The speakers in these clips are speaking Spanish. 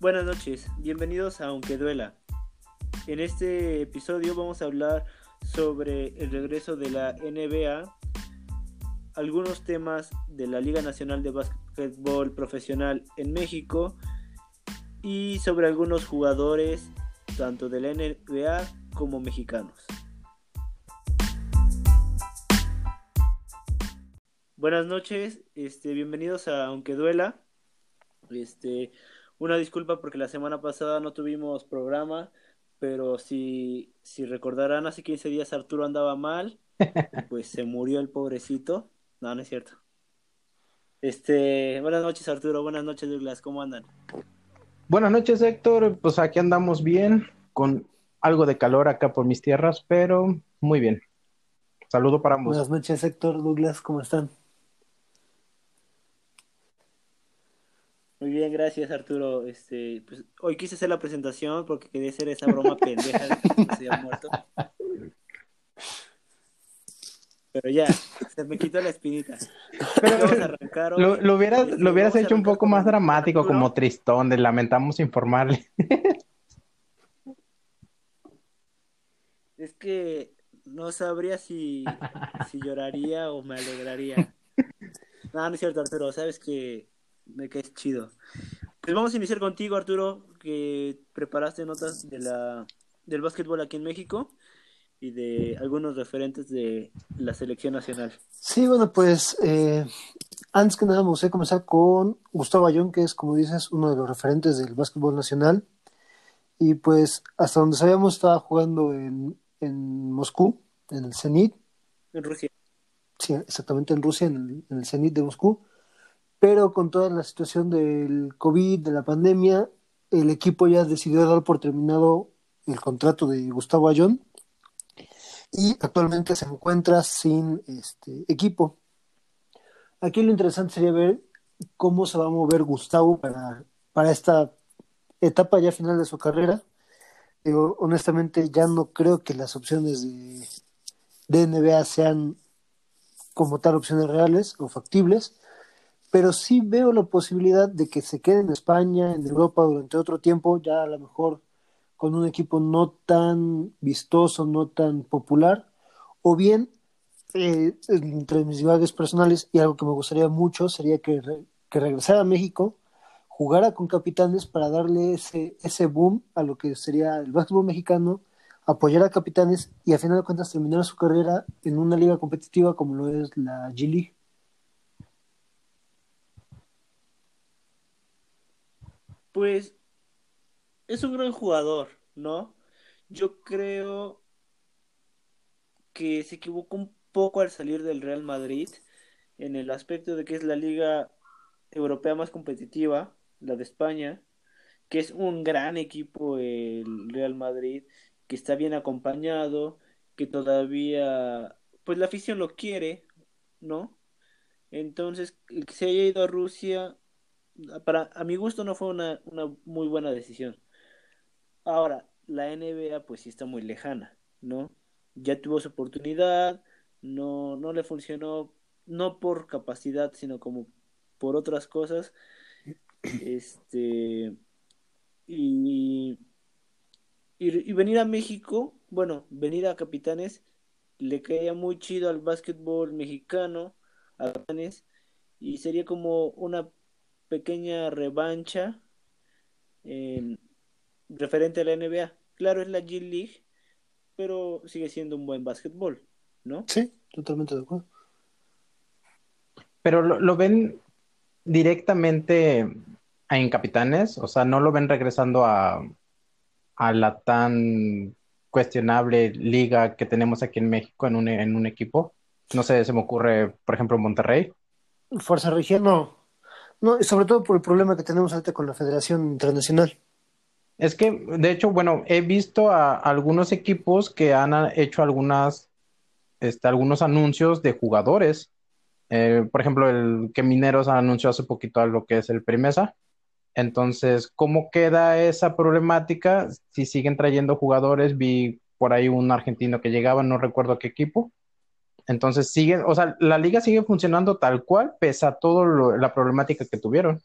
Buenas noches, bienvenidos a Aunque Duela. En este episodio vamos a hablar sobre el regreso de la NBA, algunos temas de la Liga Nacional de Básquetbol Profesional en México y sobre algunos jugadores tanto de la NBA como mexicanos. Buenas noches, este, bienvenidos a Aunque Duela. Este, una disculpa porque la semana pasada no tuvimos programa, pero si, si recordarán, hace 15 días Arturo andaba mal, pues se murió el pobrecito. No, no es cierto. Este, buenas noches Arturo, buenas noches Douglas, ¿cómo andan? Buenas noches Héctor, pues aquí andamos bien, con algo de calor acá por mis tierras, pero muy bien. Saludo para ambos. Buenas noches Héctor, Douglas, ¿cómo están? Muy bien, gracias Arturo. Este, pues, hoy quise hacer la presentación porque quería hacer esa broma pendeja de que se había muerto. Pero ya, se me quitó la espinita. Pero, lo, lo, hubieras, este, lo hubieras hecho un poco más dramático, como tristón, de lamentamos informarle. Es que no sabría si, si lloraría o me alegraría. No, no es cierto, Arturo. Sabes que me caes chido. Pues vamos a iniciar contigo, Arturo, que preparaste notas de la, del básquetbol aquí en México y de algunos referentes de la selección nacional. Sí, bueno, pues eh, antes que nada me gustaría comenzar con Gustavo Ayón, que es, como dices, uno de los referentes del básquetbol nacional. Y pues hasta donde sabíamos estaba jugando en, en Moscú, en el Zenit. En Rusia. Sí, exactamente en Rusia, en el, en el Zenit de Moscú pero con toda la situación del COVID, de la pandemia, el equipo ya decidió dar por terminado el contrato de Gustavo Ayón y actualmente se encuentra sin este equipo. Aquí lo interesante sería ver cómo se va a mover Gustavo para, para esta etapa ya final de su carrera. honestamente ya no creo que las opciones de, de NBA sean como tal opciones reales o factibles pero sí veo la posibilidad de que se quede en España, en Europa durante otro tiempo, ya a lo mejor con un equipo no tan vistoso, no tan popular, o bien, eh, entre mis divagues personales, y algo que me gustaría mucho sería que, que regresara a México, jugara con capitanes para darle ese, ese boom a lo que sería el básquetbol mexicano, apoyar a capitanes y a final de cuentas terminar su carrera en una liga competitiva como lo es la G-League. Pues es un gran jugador, ¿no? Yo creo que se equivocó un poco al salir del Real Madrid en el aspecto de que es la liga europea más competitiva, la de España, que es un gran equipo el Real Madrid, que está bien acompañado, que todavía, pues la afición lo quiere, ¿no? Entonces, el que se haya ido a Rusia para a mi gusto no fue una, una muy buena decisión. Ahora, la NBA pues sí está muy lejana, ¿no? Ya tuvo su oportunidad, no, no le funcionó, no por capacidad, sino como por otras cosas. Este y, y, venir a México, bueno, venir a Capitanes, le caía muy chido al básquetbol mexicano, a Capitanes, y sería como una pequeña revancha referente a la NBA. Claro, es la G League, pero sigue siendo un buen básquetbol, ¿no? Sí, totalmente de acuerdo. Pero lo, ven directamente en Capitanes, o sea, no lo ven regresando a, a la tan cuestionable liga que tenemos aquí en México en un, en un equipo. No sé, se me ocurre, por ejemplo, Monterrey. Fuerza Región, no, no, sobre todo por el problema que tenemos ahorita con la Federación Internacional. Es que, de hecho, bueno, he visto a algunos equipos que han hecho algunas, este, algunos anuncios de jugadores. Eh, por ejemplo, el que Mineros anunció hace poquito a lo que es el Primesa. Entonces, ¿cómo queda esa problemática? Si siguen trayendo jugadores, vi por ahí un argentino que llegaba, no recuerdo qué equipo, entonces sigue, o sea, la liga sigue funcionando tal cual, pese a toda la problemática que tuvieron.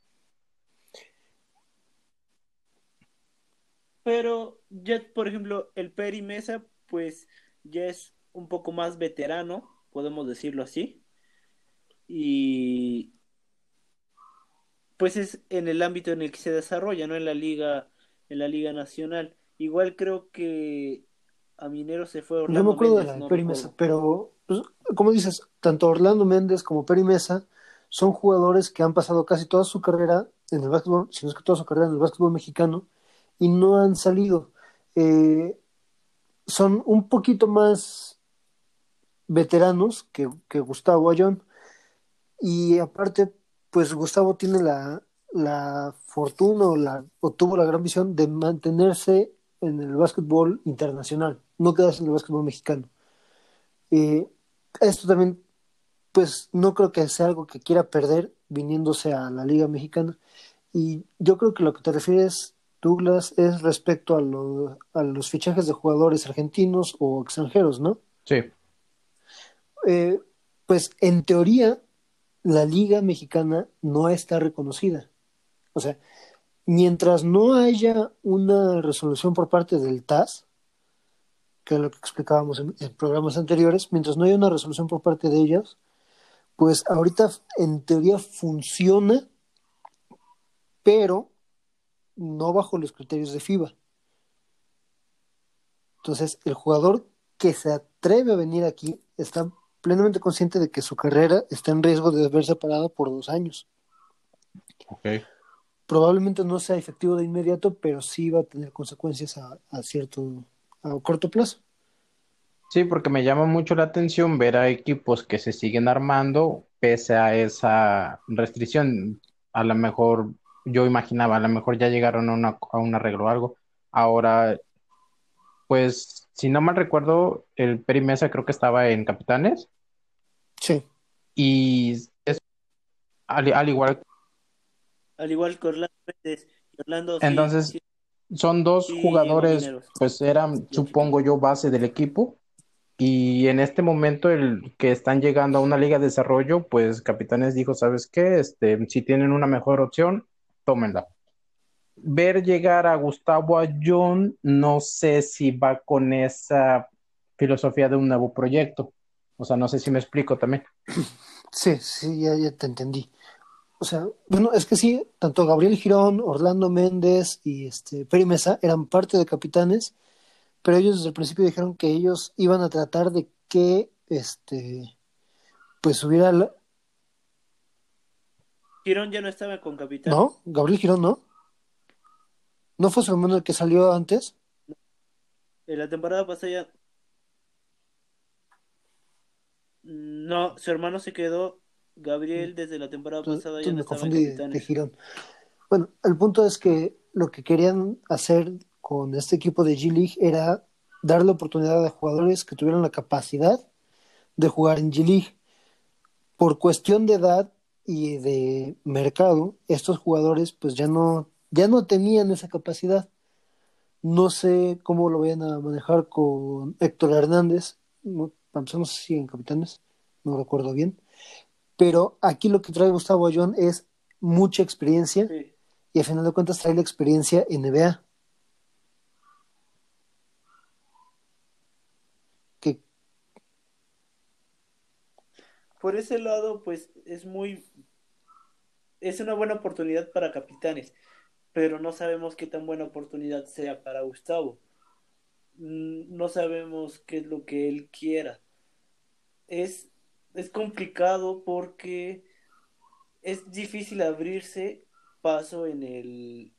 Pero ya, por ejemplo, el Peri Mesa, pues ya es un poco más veterano, podemos decirlo así. Y pues es en el ámbito en el que se desarrolla, no en la liga, en la liga nacional. Igual creo que a Minero se fue Orlando No me acuerdo de la Peri Mesa, pero pues, como dices, tanto Orlando Méndez como Peri Mesa son jugadores que han pasado casi toda su carrera en el básquetbol, si no es que toda su carrera en el básquetbol mexicano, y no han salido. Eh, son un poquito más veteranos que, Gustavo Ayón. Y aparte, pues Gustavo tiene la, fortuna o, la, o tuvo la gran visión de mantenerse en el básquetbol internacional, no quedarse en el básquetbol mexicano. Eh, esto también, pues no creo que sea algo que quiera perder viniéndose a la Liga Mexicana. Y yo creo que lo que te refieres Douglas, es respecto a, los fichajes de jugadores argentinos o extranjeros, ¿no? Sí. Eh, pues en teoría, la Liga Mexicana no está reconocida. O sea, mientras no haya una resolución por parte del TAS, que es lo que explicábamos en, en, programas anteriores, mientras no haya una resolución por parte de ellos, pues ahorita en teoría funciona, pero no bajo los criterios de FIBA. Entonces, el jugador que se atreve a venir aquí está plenamente consciente de que su carrera está en riesgo de verse parada por dos años. Probablemente no sea efectivo de inmediato, pero sí va a tener consecuencias a, a cierto, a corto plazo. Sí, porque me llama mucho la atención ver a equipos que se siguen armando pese a esa restricción. A lo mejor yo imaginaba, a lo mejor ya llegaron a, un arreglo o algo. Ahora, pues, si no mal recuerdo, el Peri Mesa creo que estaba en Capitanes. Sí. Y es al, igual. Al igual que Orlando. Entonces, son dos jugadores, pues eran, supongo yo, base del equipo. Y en este momento, el que están llegando a una liga de desarrollo, pues Capitanes dijo, ¿sabes qué? Este, si tienen una mejor opción, tómenla. Ver llegar a Gustavo Ayón, no sé si va con esa filosofía de un nuevo proyecto. O sea, no sé si me explico también. Sí, sí, ya, ya te entendí. O sea, bueno, es que sí, tanto Gabriel Girón, Orlando Méndez y este Peri Mesa eran parte de Capitanes, pero ellos desde el principio dijeron que ellos iban a tratar de que este pues hubiera Girón ya no estaba con Capitán. No, Gabriel Girón no. ¿No fue su hermano el que salió antes? En la temporada pasada ya. No, su hermano se quedó. Gabriel desde la temporada pasada ya no estaba en de Girón. Bueno, el punto es que lo que querían hacer con este equipo de G-League era darle oportunidad a jugadores que tuvieran la capacidad de jugar en G-League. Por cuestión de edad, y de mercado, estos jugadores pues ya no, ya no tenían esa capacidad. No sé cómo lo vayan a manejar con Héctor Hernández, no, no sé si en Capitanes, no recuerdo bien, pero aquí lo que trae Gustavo Ayón es mucha experiencia y al final de cuentas trae la experiencia en NBA. por ese lado, pues es muy. Es una buena oportunidad para capitanes, pero no sabemos qué tan buena oportunidad sea para Gustavo. Mm, no sabemos qué es lo que él quiera. Es, es complicado porque es difícil abrirse paso en el,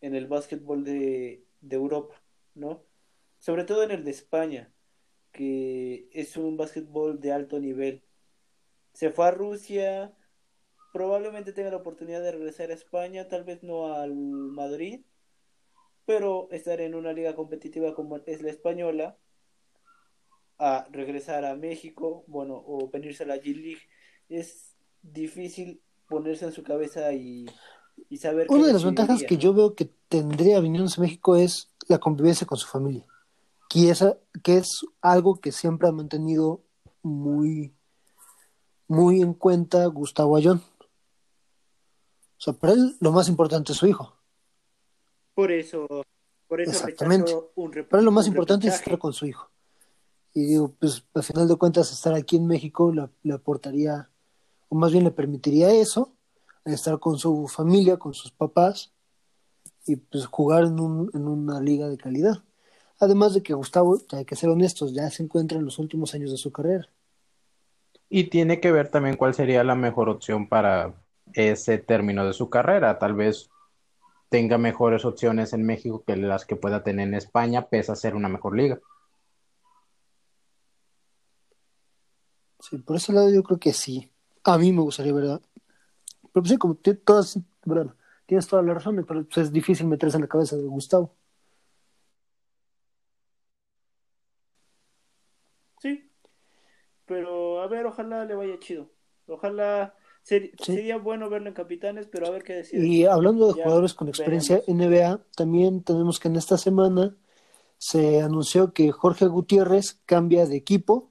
en el básquetbol de, de Europa, ¿no? Sobre todo en el de España, que es un básquetbol de alto nivel se fue a Rusia, probablemente tenga la oportunidad de regresar a España, tal vez no al Madrid, pero estar en una liga competitiva como es la española, a regresar a México, bueno, o venirse a la G-League, es difícil ponerse en su cabeza y, saber... Una de las ventajas que yo veo que tendría viniéndose a México es la convivencia con su familia, que, esa, que es algo que siempre ha mantenido muy muy en cuenta Gustavo Ayón. O sea, para él lo más importante es su hijo. Por eso, Por eso Exactamente. un rep- Pero lo más importante es estar con su hijo. Y digo, pues al final de cuentas, estar aquí en México le, aportaría, o más bien le permitiría eso, estar con su familia, con sus papás, y pues jugar en, un, en una liga de calidad. Además de que Gustavo, hay que ser honestos, ya se encuentra en los últimos años de su carrera. Y tiene que ver también cuál sería la mejor opción para ese término de su carrera. Tal vez tenga mejores opciones en México que las que pueda tener en España, pese a ser una mejor liga. Sí, por ese lado yo creo que sí. A mí me gustaría, ¿verdad? Pero pues sí, como todas, bueno, tienes toda la razón, pero pues, es difícil meterse en la cabeza de Gustavo. Sí. Pero a ver, ojalá le vaya chido. Ojalá ser- Sí. sería bueno verlo en Capitanes, pero a ver qué decide. Y hablando de Ya jugadores con experiencia NBA, también tenemos que en esta semana se anunció que Jorge Gutiérrez cambia de equipo,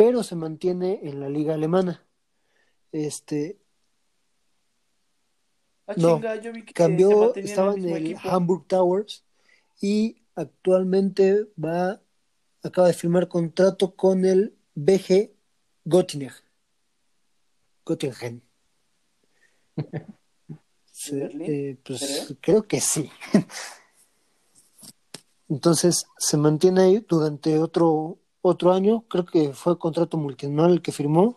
pero se mantiene en la liga alemana. Este Ah, no, chinga, yo vi que se cambió, estaba el en el. Hamburg Towers y actualmente va, acaba de firmar contrato con el BG Göttingen. Göttingen. Sí, eh, pues creo que sí. Entonces se mantiene ahí durante otro otro año, creo que fue contrato multianual el que firmó.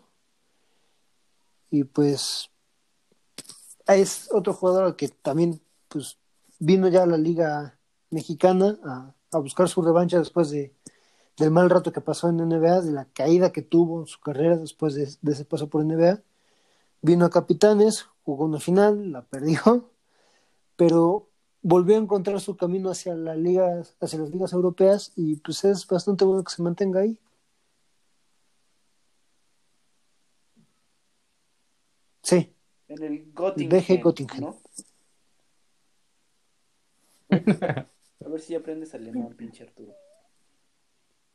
Y pues es otro jugador que también pues vino ya a la liga mexicana a, a buscar su revancha después de del mal rato que pasó en NBA, de la caída que tuvo en su carrera después de, de ese paso por NBA. Vino a Capitanes, jugó una final, la perdió, pero volvió a encontrar su camino hacia la liga, hacia las ligas europeas y pues es bastante bueno que se mantenga ahí. Sí, En el Göttingen. BG Göttingen. ¿no? A ver si aprendes alemán, pinche Arturo.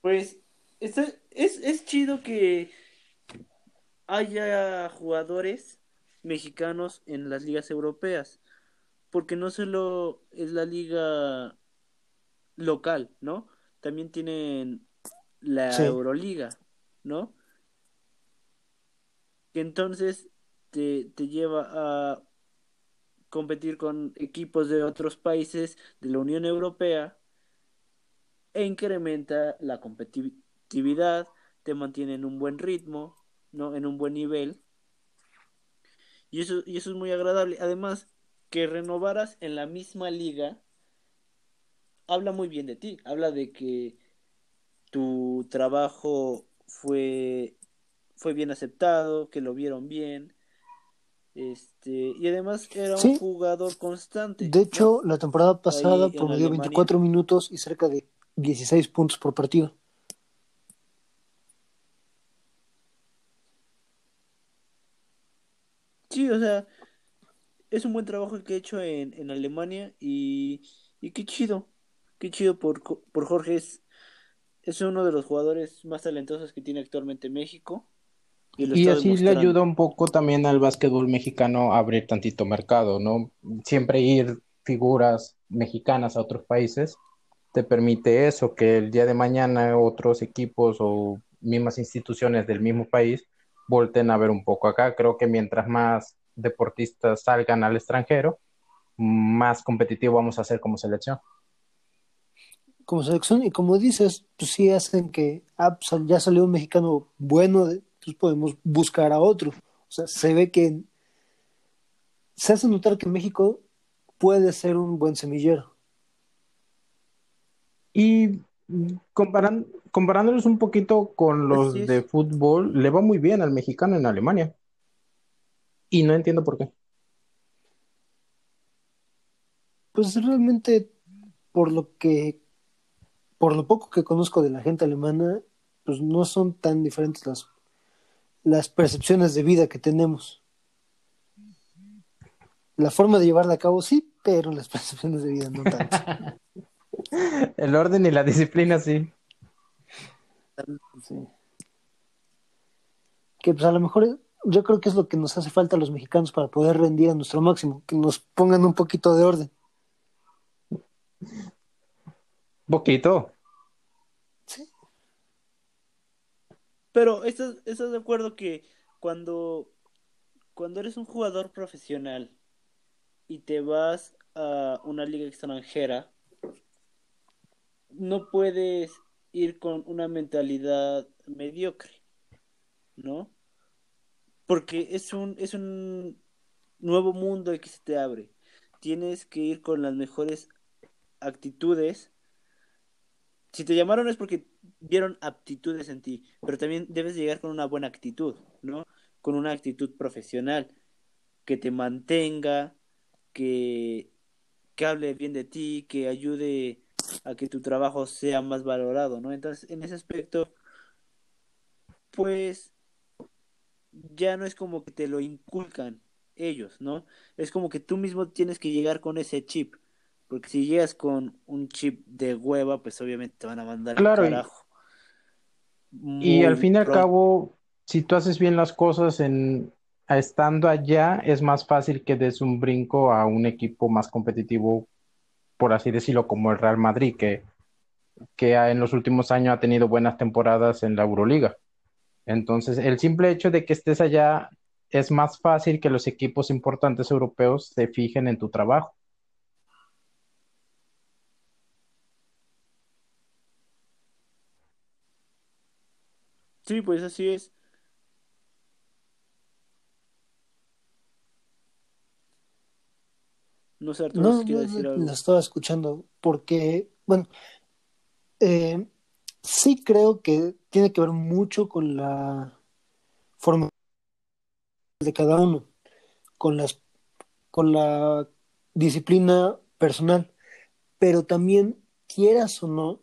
Pues está- es, es chido que haya jugadores mexicanos en las ligas europeas, porque no solo es la liga local, ¿no? También tienen la Sí. Euroliga, ¿no? Que entonces te, te lleva a competir con equipos de otros países de la Unión Europea e incrementa la competitividad, te mantiene en un buen ritmo, ¿no? En un buen nivel. Y eso, y eso es muy agradable. Además, que renovaras en la misma liga habla muy bien de ti. Habla de que tu trabajo fue, fue bien aceptado, que lo vieron bien. Este, y además era un jugador constante. de ¿no? hecho la temporada pasada promedió Alemania. 24 minutos y cerca de 16 puntos por partido. Sí, o sea, es un buen trabajo el que he hecho en, en Alemania y, y qué chido, qué chido por, por Jorge. Es, es uno de los jugadores más talentosos que tiene actualmente México. Y, así le ayuda un poco también al básquetbol mexicano a abrir tantito mercado, ¿no? Siempre ir figuras mexicanas a otros países te permite eso, que el día de mañana otros equipos o mismas instituciones del mismo país volten a ver un poco acá. Creo que mientras más deportistas salgan al extranjero, más competitivo vamos a ser como selección. como selección y como dices, pues sí hacen que ah, pues, ya salió un mexicano bueno, pues podemos buscar a otro. O sea, se ve que se hace notar que México puede ser un buen semillero. Y comparan, comparándolos un poquito con los de fútbol, le va muy bien al mexicano en Alemania. Y no entiendo por qué. Pues realmente por lo que por lo poco que conozco de la gente alemana, pues no son tan diferentes las las percepciones de vida que tenemos. La forma de llevarla a cabo sí, pero las percepciones de vida no tanto. El orden y la disciplina, sí. Sí. Que pues a lo mejor yo creo que es lo que nos hace falta a los mexicanos para poder rendir a nuestro máximo, que nos pongan un poquito de orden. Poquito. Sí. Pero ¿estás, estás de acuerdo que cuando, cuando eres un jugador profesional y te vas a una liga extranjera, no puedes ir con una mentalidad mediocre, ¿no? Porque es un, es un nuevo mundo que se te abre. Tienes que ir con las mejores actitudes. Si te llamaron es porque vieron aptitudes en ti, pero también debes llegar con una buena actitud, ¿no? Con una actitud profesional que te mantenga, que, que hable bien de ti, que ayude a que tu trabajo sea más valorado, ¿no? Entonces, en ese aspecto, pues ya no es como que te lo inculcan ellos, ¿no? Es como que tú mismo tienes que llegar con ese chip, porque si llegas con un chip de hueva, pues obviamente te van a mandar Claro, al carajo. Y al fin y al cabo, si tú haces bien las cosas en estando allá, es más fácil que des un brinco a un equipo más competitivo, por así decirlo, como el Real Madrid, que, que ha- en los últimos años ha tenido buenas temporadas en la Euroliga. Entonces, el simple hecho de que estés allá es más fácil que los equipos importantes europeos se fijen en tu trabajo. Sí, pues así es. No sé, Arturo, No, si no, decir no, algo. la estaba escuchando porque, bueno, eh, sí creo que tiene que ver mucho con la forma de cada uno, con las, con la disciplina personal, pero también, quieras o no,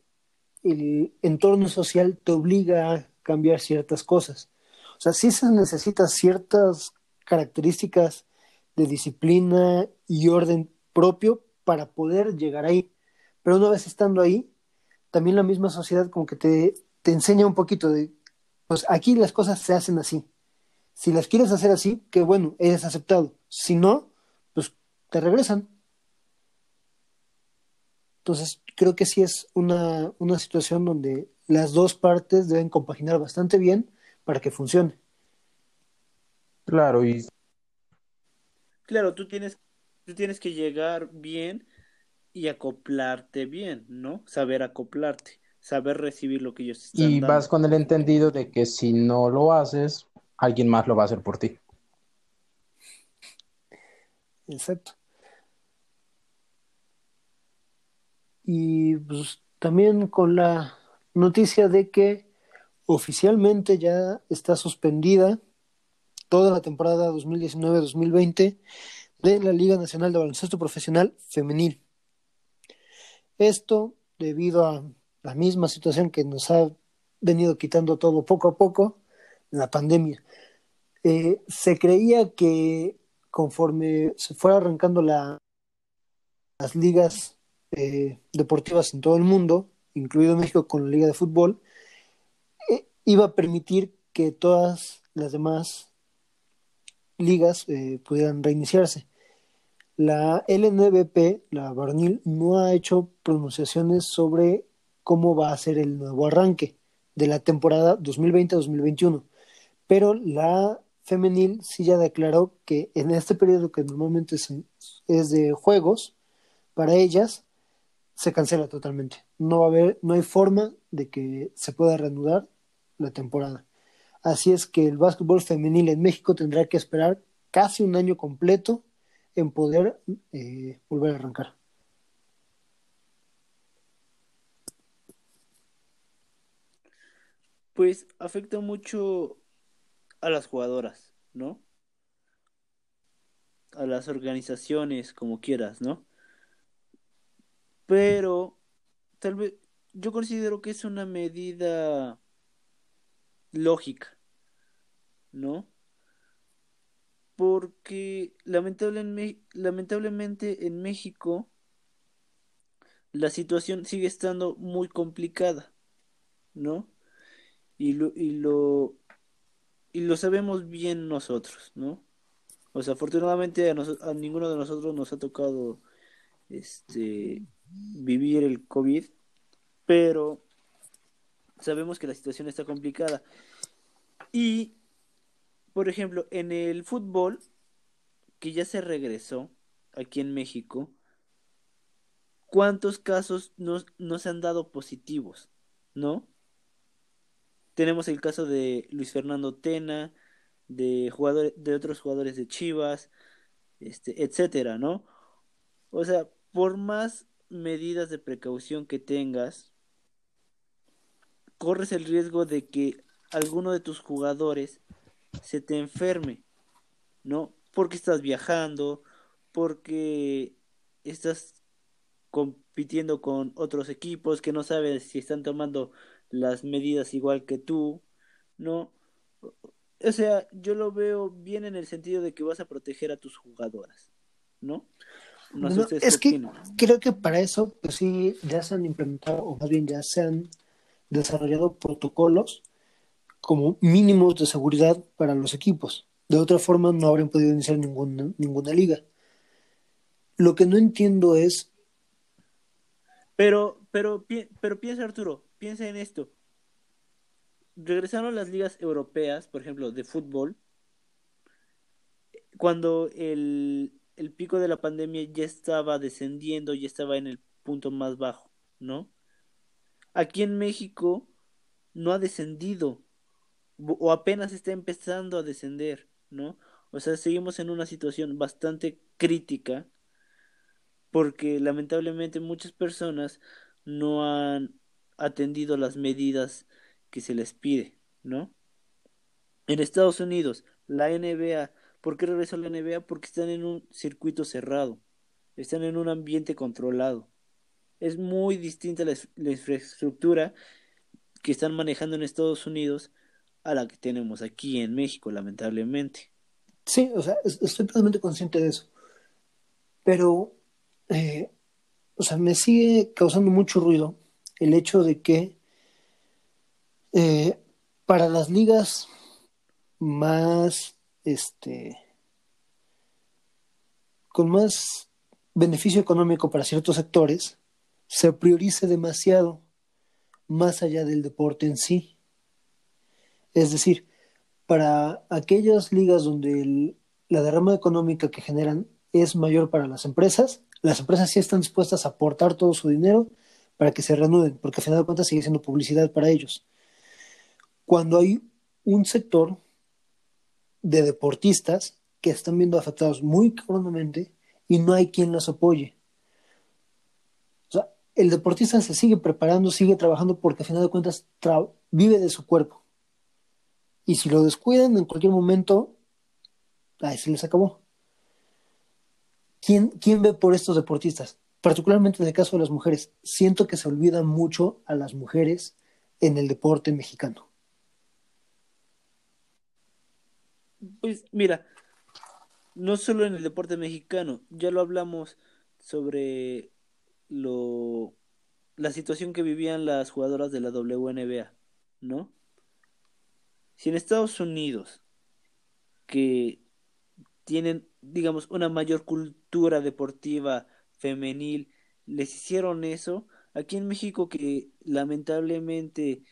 el entorno social te obliga a cambiar ciertas cosas. O sea, sí se necesitan ciertas características de disciplina y orden propio para poder llegar ahí. Pero una vez estando ahí, también la misma sociedad como que te, te enseña un poquito de, pues aquí las cosas se hacen así. Si las quieres hacer así, que bueno, eres aceptado. Si no, pues te regresan. Entonces, creo que sí es una, una situación donde las dos partes deben compaginar bastante bien para que funcione. Claro, y Claro, tú tienes, tú tienes que llegar bien y acoplarte bien, ¿no? Saber acoplarte, saber recibir lo que ellos están y vas con el entendido de que si no lo haces, alguien más lo va a hacer por ti. Exacto. Y pues, también con la noticia de que oficialmente ya está suspendida toda la temporada 2019-2020 de la Liga Nacional de Baloncesto Profesional Femenil. Esto debido a la misma situación que nos ha venido quitando todo poco a poco, la pandemia. Eh, se creía que conforme se fuera arrancando la, las ligas eh, deportivas en todo el mundo, incluido México con la Liga de Fútbol, eh, iba a permitir que todas las demás ligas pudieran reiniciarse. La LNBP, la varonil, no ha hecho pronunciaciones sobre cómo va a ser el nuevo arranque de la temporada 2020-2021, pero la femenil sí ya declaró que en este periodo que normalmente es, es de juegos, para ellas se cancela totalmente. No va a haber, no hay forma de que se pueda reanudar la temporada. Así es que el básquetbol femenil en México tendrá que esperar casi un año completo en poder eh, volver a arrancar. Pues afecta mucho a las jugadoras, ¿no? A las organizaciones, como quieras, ¿no? Pero tal vez yo considero que es una medida lógica, ¿no? Porque lamentablemente, lamentablemente en México la situación sigue estando muy complicada, ¿no? Y lo, y lo, y lo sabemos bien nosotros, ¿no? O sea, afortunadamente a, nos- a ninguno de nosotros nos ha tocado este vivir el COVID, pero sabemos que la situación está complicada. Y, por ejemplo, en el fútbol, que ya se regresó aquí en México, ¿cuántos casos no, no se han dado positivos? ¿No? Tenemos el caso de Luis Fernando Tena, de de otros jugadores de Chivas, este, etcétera, ¿no? O sea, por más medidas de precaución que tengas, corres el riesgo de que alguno de tus jugadores se te enferme, ¿no? Porque estás viajando, porque estás compitiendo con otros equipos que no sabes si están tomando las medidas igual que tú, ¿no? O sea, yo lo veo bien en el sentido de que vas a proteger a tus jugadoras, ¿no? No, es que creo que para eso, pues sí, ya se han implementado, o más bien ya se han desarrollado protocolos como mínimos de seguridad para los equipos. De otra forma, no habrían podido iniciar ninguna, liga. Lo que no entiendo es. Pero, pero, pero piensa, Arturo, piensa en esto. Regresaron las ligas europeas, por ejemplo, de fútbol, cuando el, el pico de la pandemia ya estaba descendiendo, ya estaba en el punto más bajo, ¿no? Aquí en México no ha descendido o apenas está empezando a descender, ¿no? O sea, seguimos en una situación bastante crítica porque lamentablemente muchas personas no han atendido las medidas que se les pide, ¿no? En Estados Unidos, la NBA ¿Por qué regresó la NBA? Porque están en un circuito cerrado, están en un ambiente controlado. Es muy distinta la, infraestructura que están manejando en Estados Unidos a la que tenemos aquí en México, lamentablemente. Sí, o sea, estoy totalmente consciente de eso. Pero, eh, o sea, me sigue causando mucho ruido el hecho de que eh, para las ligas más este, con más beneficio económico para ciertos sectores, se priorice demasiado más allá del deporte en sí. Es decir, para aquellas ligas donde la derrama económica que generan es mayor para las empresas, las empresas sí están dispuestas a aportar todo su dinero para que se reanuden, porque al final de cuentas sigue siendo publicidad para ellos. Cuando hay un sector de deportistas que están viendo afectados muy cabronamente y no hay quien los apoye. O sea, el deportista se sigue preparando, sigue trabajando porque al final de cuentas vive de su cuerpo. Y si lo descuidan en cualquier momento, ahí se les acabó. ¿Quién, ¿Quién ve por estos deportistas? Particularmente en el caso de las mujeres. Siento que se olvida mucho a las mujeres en el deporte mexicano. Pues mira, no solo en el deporte mexicano, ya lo hablamos sobre lo la situación que vivían las jugadoras de la WNBA, ¿no? Si en Estados Unidos que tienen, digamos, una mayor cultura deportiva femenil, les hicieron eso, aquí en México que lamentablemente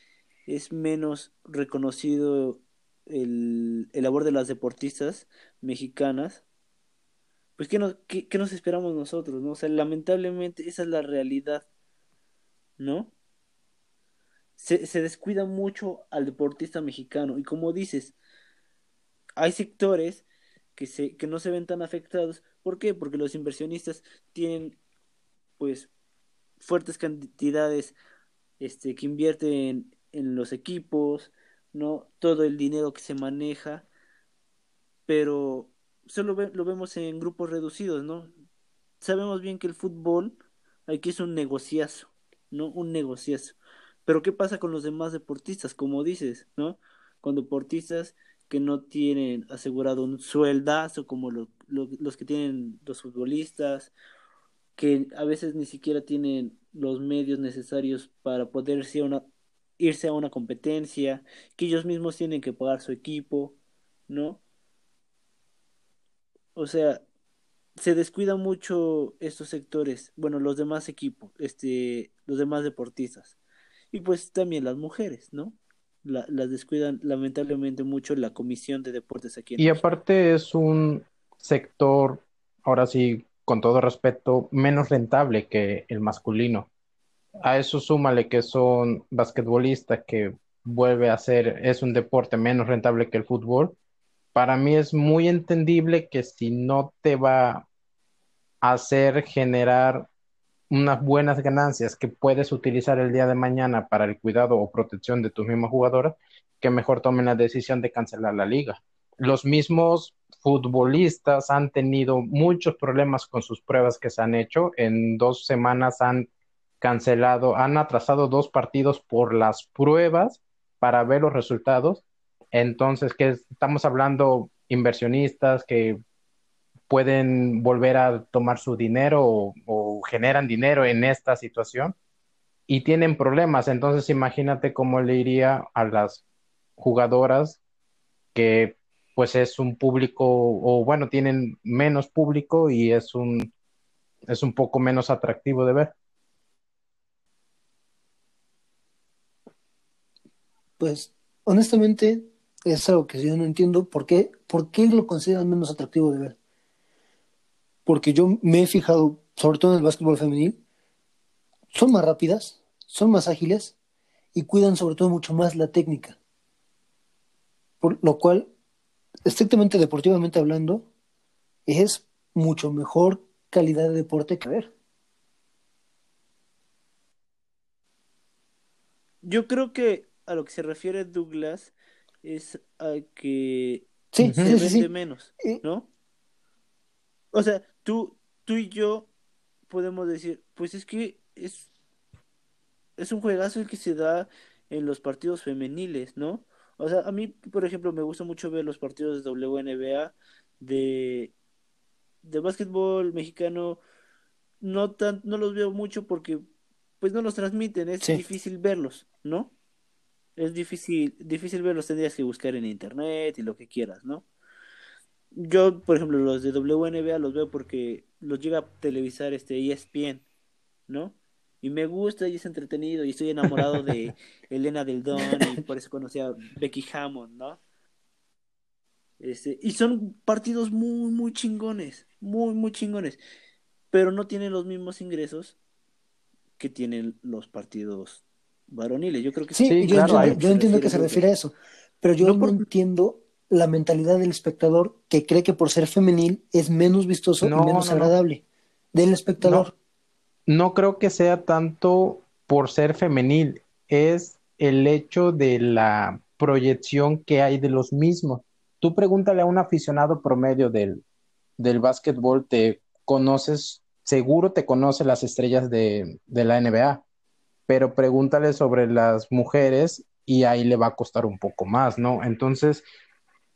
es menos reconocido el, labor de las deportistas mexicanas, pues ¿qué nos, qué, nos esperamos nosotros? ¿no? O sea, lamentablemente esa es la realidad, ¿no? Se, se descuida mucho al deportista mexicano y como dices, hay sectores que, se, que no se ven tan afectados. ¿Por qué? Porque los inversionistas tienen pues fuertes cantidades este, que invierten en los equipos, ¿no? Todo el dinero que se maneja, pero solo lo vemos en grupos reducidos, ¿no? Sabemos bien que el fútbol aquí es un negociazo, ¿no? Un negociazo. Pero ¿qué pasa con los demás deportistas? Como dices, ¿no? Con deportistas que no tienen asegurado un sueldazo como los que tienen los futbolistas, que a veces ni siquiera tienen los medios necesarios para poder irse a una competencia, que ellos mismos tienen que pagar su equipo, ¿no? O sea, se descuidan mucho estos sectores, bueno, los demás equipos, este, los demás deportistas. Y pues también las mujeres, ¿no? las descuidan lamentablemente mucho la Comisión de Deportes aquí en Y aparte es un sector, ahora sí, con todo respeto, menos rentable que el masculino. A eso súmale que son basquetbolistas que vuelve a ser, es un deporte menos rentable que el fútbol. Para mí es muy entendible que si no te va a hacer generar unas buenas ganancias que puedes utilizar el día de mañana para el cuidado o protección de tus mismos jugadores, que mejor tomen la decisión de cancelar la liga. Los mismos futbolistas han tenido muchos problemas con sus pruebas que se han hecho. En dos semanas han cancelado, han atrasado dos partidos por las pruebas para ver los resultados. Entonces, que estamos hablando inversionistas que pueden volver a tomar su dinero o, generan dinero en esta situación y tienen problemas. Entonces, imagínate cómo le iría a las jugadoras que pues es un público o bueno, tienen menos público y es un es un poco menos atractivo de ver. Pues honestamente es algo que yo no entiendo por qué, por qué lo consideran menos atractivo de ver. Porque yo me he fijado, sobre todo en el básquetbol femenil, son más rápidas, son más ágiles y cuidan sobre todo mucho más la técnica. Por lo cual estrictamente deportivamente hablando, es mucho mejor calidad de deporte que ver. Yo creo que a lo que se refiere Douglas es a que se vende menos, ¿no? O sea, tú, tú y yo podemos decir, pues es que es, es un juegazo el que se da en los partidos femeniles, ¿no? O sea, a mí, por ejemplo, me gusta mucho ver los partidos de WNBA de, de básquetbol mexicano. No, tan, no los veo mucho porque pues no los transmiten, es difícil verlos, ¿no? Es difícil, difícil verlos, tendrías que buscar en internet y lo que quieras, ¿no? Yo, por ejemplo, los de WNBA los veo porque los llega a televisar este ESPN, ¿no? y me gusta y es entretenido y estoy enamorado de Elena del Don y por eso conocí a Becky Hammond, ¿no? Este, y son partidos muy, muy chingones, muy, muy chingones, pero no tienen los mismos ingresos que tienen los partidos varoniles. Yo creo que sí, yo, entiendo, que se refiere a eso, pero yo no, entiendo la mentalidad del espectador que cree que por ser femenil es menos vistoso y menos agradable del espectador no creo que sea tanto por ser femenil, es el hecho de la proyección que hay de los mismos. Tú pregúntale a un aficionado promedio del, del básquetbol, te conoces, seguro te conoce las estrellas de, de la NBA, pero pregúntale sobre las mujeres y ahí le va a costar un poco más, ¿no? Entonces,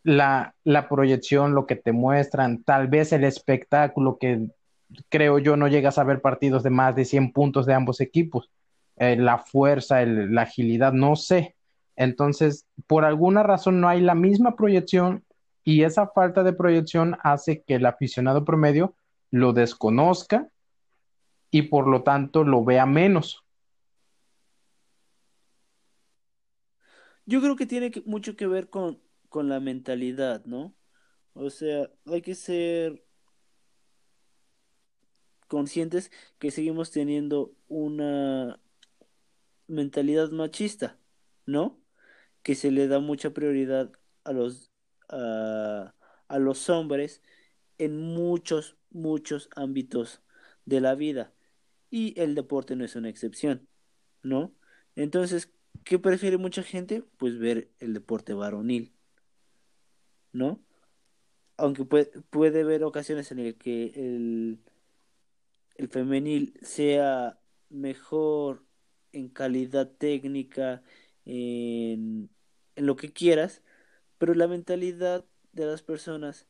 la, la proyección, lo que te muestran, tal vez el espectáculo que creo yo, no llegas a ver partidos de más de 100 puntos de ambos equipos. Eh, la fuerza, la agilidad, no sé. Entonces, por alguna razón no hay la misma proyección y esa falta de proyección hace que el aficionado promedio lo desconozca y por lo tanto lo vea menos. Yo creo que tiene mucho que ver con, con la mentalidad, ¿no? O sea, hay que ser conscientes que seguimos teniendo una mentalidad machista, ¿no? Que se le da mucha prioridad a los a, a los hombres en muchos muchos ámbitos de la vida y el deporte no es una excepción, ¿no? Entonces, ¿qué prefiere mucha gente? Pues ver el deporte varonil, ¿no? Aunque puede, puede haber ocasiones en las que el, el femenil sea mejor en calidad técnica, en, lo que quieras, pero la mentalidad de las personas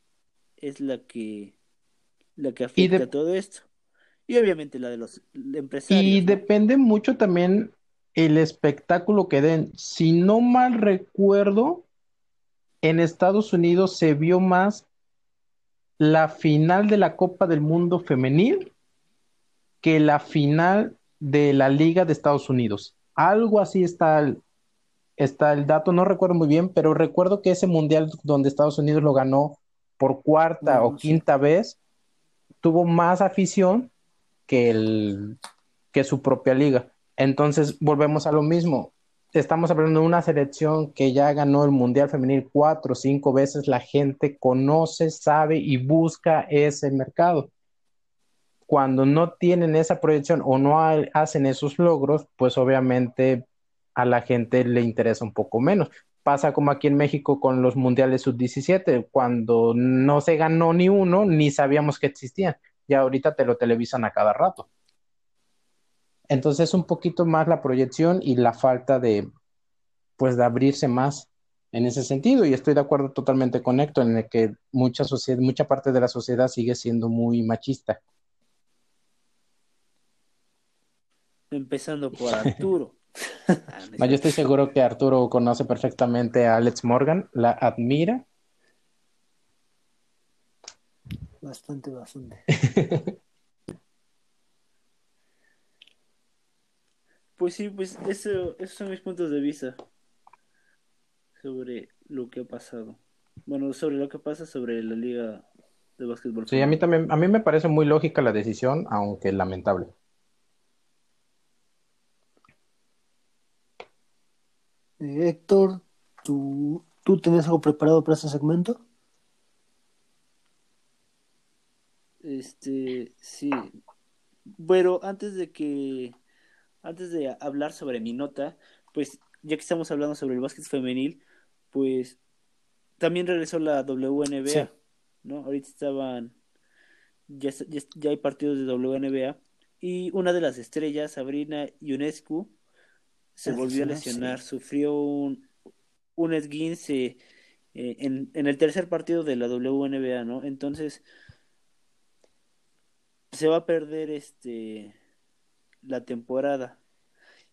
es la que la que afecta todo esto. Y obviamente la de los empresarios. Y depende mucho también el espectáculo que den. Si no mal recuerdo, en Estados Unidos se vio más la final de la Copa del Mundo femenil que la final de la Liga de Estados Unidos. Algo así está el, está el dato, no recuerdo muy bien, pero recuerdo que ese mundial donde Estados Unidos lo ganó por cuarta o quinta vez, tuvo más afición que, el, que su propia liga. Entonces, volvemos a lo mismo. Estamos hablando de una selección que ya ganó el Mundial Femenil cuatro o cinco veces. La gente conoce, sabe y busca ese mercado. Cuando no tienen esa proyección o no hacen esos logros, pues obviamente a la gente le interesa un poco menos. Pasa como aquí en México con los mundiales sub-17, cuando no se ganó ni uno, ni sabíamos que existían. Y ahorita te lo televisan a cada rato. Entonces, un poquito más la proyección y la falta de, pues, de abrirse más en ese sentido. Y estoy de acuerdo totalmente con Héctor en el que mucha, sociedad, mucha parte de la sociedad sigue siendo muy machista. Empezando por Arturo. yo estoy seguro que Arturo conoce perfectamente a Alex Morgan, la admira. Bastante, bastante. pues sí, pues eso, esos son mis puntos de vista sobre lo que ha pasado. Bueno, sobre lo que pasa sobre la liga de básquetbol. Sí, a mí también, a mí me parece muy lógica la decisión, aunque lamentable. Eh, Héctor, ¿tú, ¿tú tenías algo preparado para este segmento? Este, sí. Bueno, antes de que, antes de hablar sobre mi nota, pues ya que estamos hablando sobre el básquet femenil, pues también regresó la WNBA, ¿no? Ahorita estaban, ya, ya, hay partidos de WNBA y una de las estrellas, Sabrina Ionescu, se volvió a lesionar, sufrió un, un esguince eh, en, en, el tercer partido de la WNBA, ¿no? Entonces se va a perder este la temporada.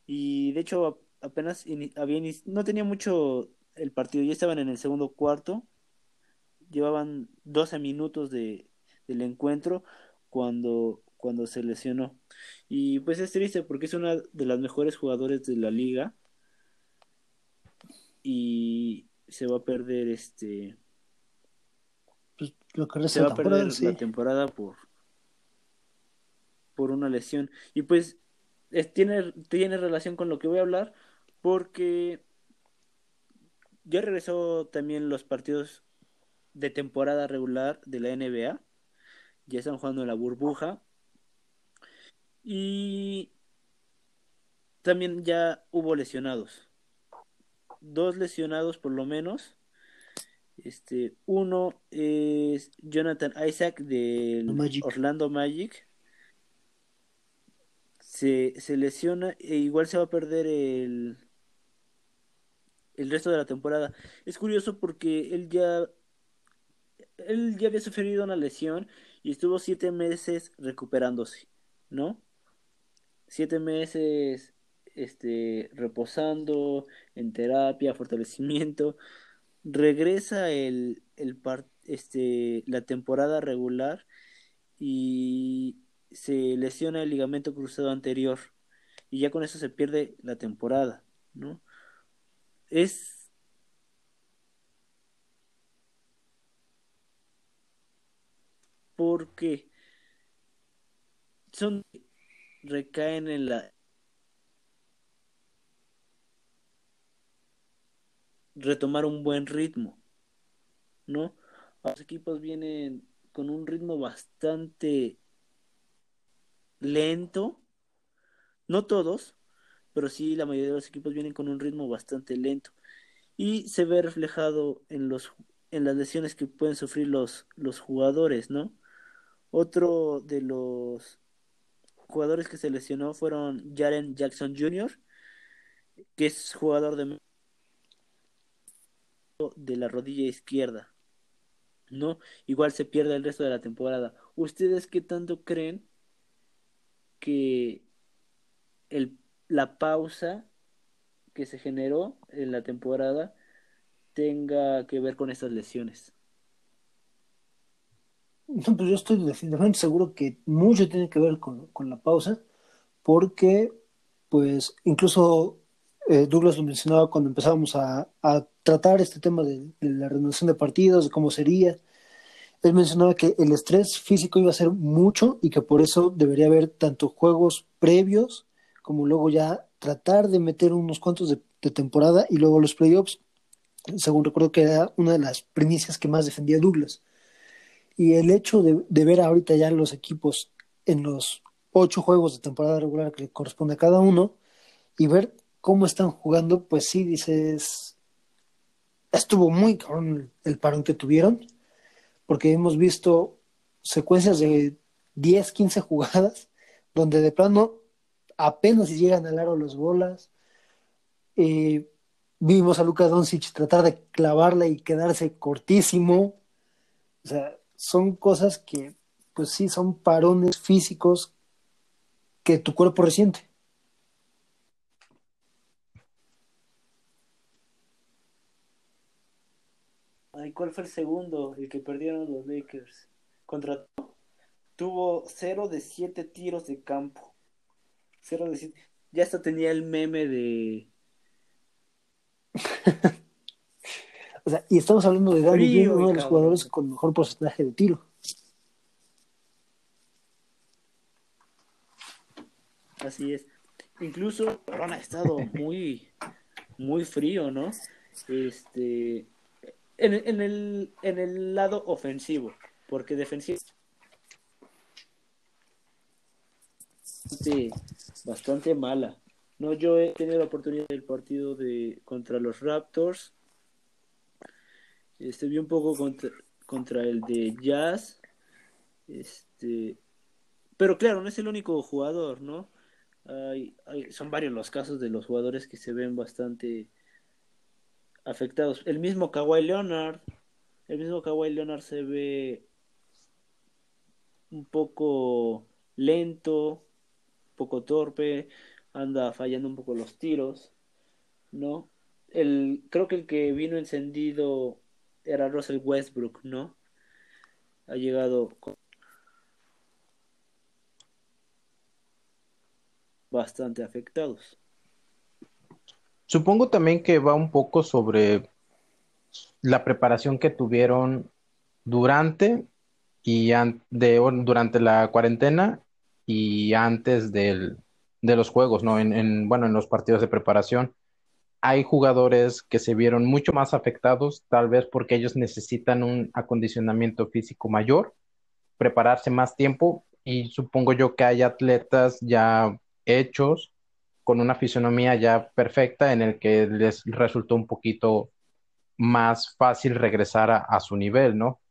Y de hecho apenas había no tenía mucho el partido, ya estaban en el segundo cuarto, llevaban 12 minutos de, del encuentro cuando cuando se lesionó. Y pues es triste porque es una de las mejores jugadores de la liga. Y se va a perder este. Pues, lo que se va a perder la temporada por por una lesión. Y pues tiene, tiene relación con lo que voy a hablar porque ya regresó también los partidos de temporada regular de la NBA. Ya están jugando en la burbuja y también ya hubo lesionados. Dos lesionados por lo menos. Este, uno es Jonathan Isaac del Orlando Magic. Se, se, lesiona e igual se va a perder el, el resto de la temporada. Es curioso porque él ya él ya había sufrido una lesión y estuvo siete meses recuperándose, ¿no? siete meses este, reposando en terapia, fortalecimiento. Regresa el, el este, la temporada regular y se lesiona el ligamento cruzado anterior y ya con eso se pierde la temporada, ¿no? Es porque son recaen en la retomar un buen ritmo, ¿no? Los equipos vienen con un ritmo bastante lento, no todos, pero sí la mayoría de los equipos vienen con un ritmo bastante lento y se ve reflejado en los en las lesiones que pueden sufrir los los jugadores, ¿no? Otro de los jugadores que se lesionó fueron Jaren Jackson Jr., que es jugador de de la rodilla izquierda. ¿No? Igual se pierde el resto de la temporada. ¿Ustedes qué tanto creen que el, la pausa que se generó en la temporada tenga que ver con estas lesiones? No, pues yo estoy definitivamente seguro que mucho tiene que ver con, la pausa, porque pues incluso eh, Douglas lo mencionaba cuando empezábamos a, a tratar este tema de, de, la renovación de partidos, de cómo sería. Él mencionaba que el estrés físico iba a ser mucho y que por eso debería haber tanto juegos previos como luego ya tratar de meter unos cuantos de, temporada y luego los playoffs, según recuerdo que era una de las primicias que más defendía Douglas. Y el hecho de, de ver ahorita ya los equipos en los ocho juegos de temporada regular que le corresponde a cada uno y ver cómo están jugando, pues sí, dices, estuvo muy cabrón el parón que tuvieron, porque hemos visto secuencias de 10, 15 jugadas donde de plano apenas llegan al aro las bolas. Eh, vimos a Luka Doncic tratar de clavarla y quedarse cortísimo. O sea, son cosas que, pues sí, son parones físicos que tu cuerpo resiente. ¿Cuál fue el segundo? El que perdieron los Lakers. Contra tuvo 0 de 7 tiros de campo. 0 de 7. Ya hasta tenía el meme de. o sea, y estamos hablando de Danny Green, uno de los jugadores con mejor porcentaje de tiro. Así es. Incluso ha estado muy, muy frío, ¿no? Este, en, en, el, en el lado ofensivo, porque defensivo bastante, bastante mala. No, yo he tenido la oportunidad del partido de contra los Raptors. Este vi un poco contra, contra el de Jazz. Este, pero claro, no es el único jugador, ¿no? Hay, hay, son varios los casos de los jugadores que se ven bastante afectados. El mismo Kawhi Leonard, el mismo Kawhi Leonard se ve un poco lento, un poco torpe, anda fallando un poco los tiros, ¿no? El, creo que el que vino encendido era Russell Westbrook, ¿no? Ha llegado bastante afectados. Supongo también que va un poco sobre la preparación que tuvieron durante y de, durante la cuarentena y antes del, de los juegos, ¿no? En, en, bueno, en los partidos de preparación. Hay jugadores que se vieron mucho más afectados, tal vez porque ellos necesitan un acondicionamiento físico mayor, prepararse más tiempo y supongo yo que hay atletas ya hechos con una fisonomía ya perfecta en el que les resultó un poquito más fácil regresar a, su nivel, ¿no?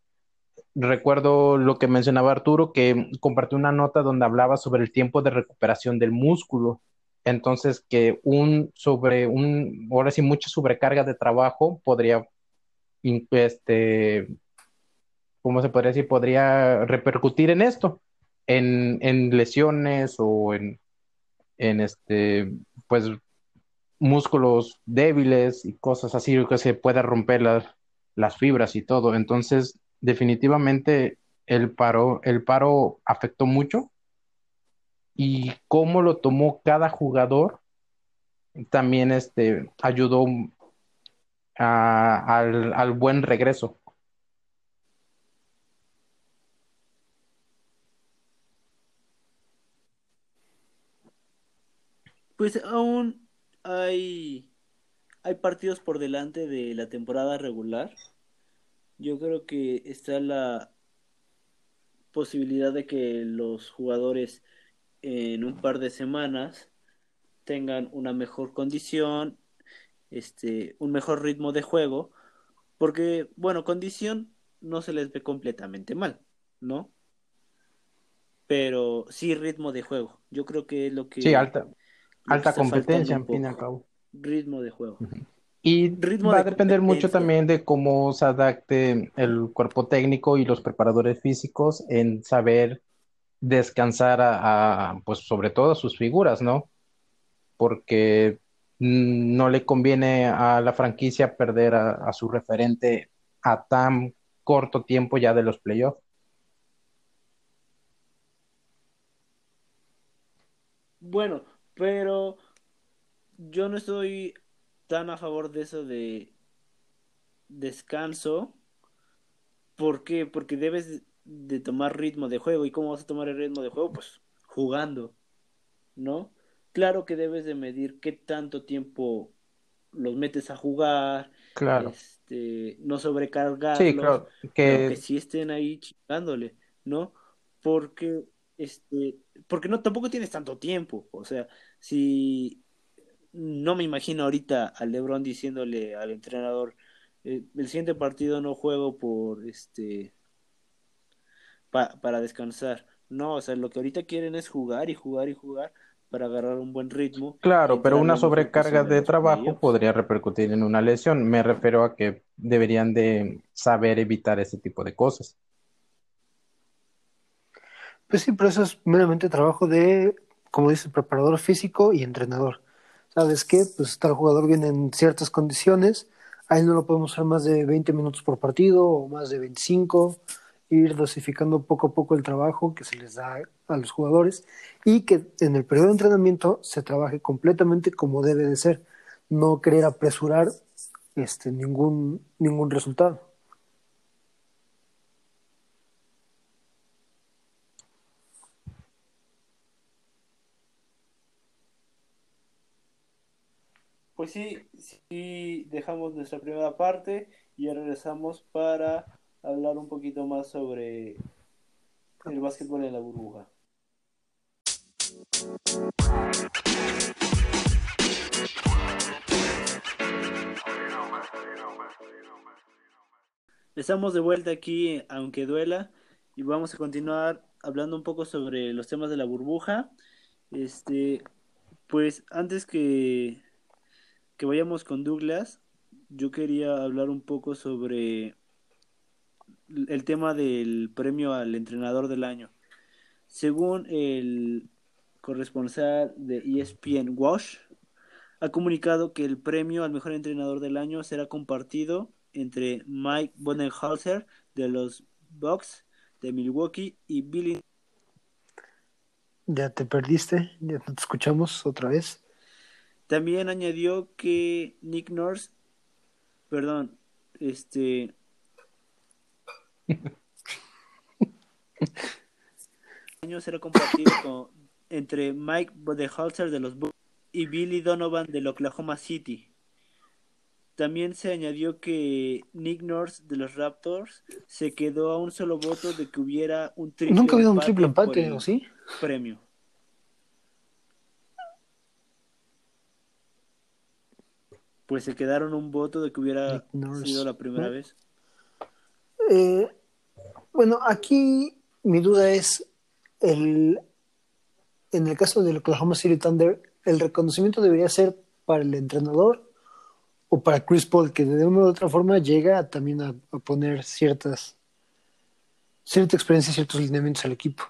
recuerdo lo que mencionaba Arturo, que compartió una nota donde hablaba sobre el tiempo de recuperación del músculo. Entonces, que un sobre un, ahora sí, mucha sobrecarga de trabajo podría, este, ¿cómo se podría decir? Podría repercutir en esto, en, en lesiones o en, en este, pues, músculos débiles y cosas así, que se pueda romper las, las fibras y todo. Entonces, definitivamente el paro, el paro afectó mucho y cómo lo tomó cada jugador también este, ayudó a, al, al buen regreso. Pues aún hay, hay partidos por delante de la temporada regular yo creo que está la posibilidad de que los jugadores en un par de semanas tengan una mejor condición, este, un mejor ritmo de juego, porque, bueno, condición no se les ve completamente mal, ¿no? Pero sí ritmo de juego. Yo creo que es lo que... Sí, alta, alta competencia, en fin y al cabo. Ritmo de juego. Y Ritmo va a depender mucho también de cómo se adapte el cuerpo técnico y los preparadores físicos en saber descansar a, a pues sobre todo a sus figuras, ¿no? Porque no le conviene a la franquicia perder a, a su referente a tan corto tiempo ya de los playoffs. Bueno, pero yo no estoy tan a favor de eso de descanso. ¿Por qué? Porque debes de tomar ritmo de juego. ¿Y cómo vas a tomar el ritmo de juego? Pues jugando, ¿no? Claro que debes de medir qué tanto tiempo los metes a jugar, Claro. este, no sobrecargarlos, Sí, claro. pero Que que sí estén ahí chingándole, ¿no? Porque, este, porque no, tampoco tienes tanto tiempo, o sea, si no me imagino ahorita a LeBron diciéndole al entrenador, eh, el siguiente partido no juego por, este, pa- para descansar, no, o sea, lo que ahorita quieren es jugar y jugar y jugar para agarrar un buen ritmo Claro, pero una sobrecarga de trabajo podría repercutir en una lesión. Me refiero a que deberían de saber evitar ese tipo de cosas. Pues sí, pero eso es meramente trabajo de, como dice, preparador físico y entrenador. ¿Sabes qué? Pues tal jugador viene en ciertas condiciones, a él no lo podemos usar más de 20 minutos por partido o más de 25, ir dosificando poco a poco el trabajo que se les da a los jugadores y que en el periodo de entrenamiento se trabaje completamente como debe de ser, no querer apresurar este, ningún, ningún resultado. Pues sí, sí, dejamos nuestra primera parte y regresamos para hablar un poquito más sobre el básquetbol en la burbuja. Estamos de vuelta aquí, aunque duela, y vamos a continuar hablando un poco sobre los temas de la burbuja. Este, pues antes que, que vayamos con Douglas, yo quería hablar un poco sobre el tema del premio al entrenador del año. Según el corresponsal de ESPN Wash, ha comunicado que el premio al mejor entrenador del año será compartido entre Mike Budenholzer de los Bucks de Milwaukee y Billy Ya te perdiste, ya te escuchamos otra vez. También añadió que Nick Nurse, perdón, este año será compartido con, entre Mike Budenholzer de los Bucks y Billy Donovan del Oklahoma City. También se añadió que Nick Nurse de los Raptors se quedó a un solo voto de que hubiera un triple Nunca ha habido un triple empate, ¿o sí? premio. Pues se quedaron un voto de que hubiera sido la primera ¿no? vez. Eh, bueno, aquí mi duda es el en el caso del Oklahoma City Thunder, el reconocimiento debería ser para el entrenador o para Chris Paul, que de una u otra forma llega también a, a poner ciertas cierta experiencia, ciertos lineamientos al equipo.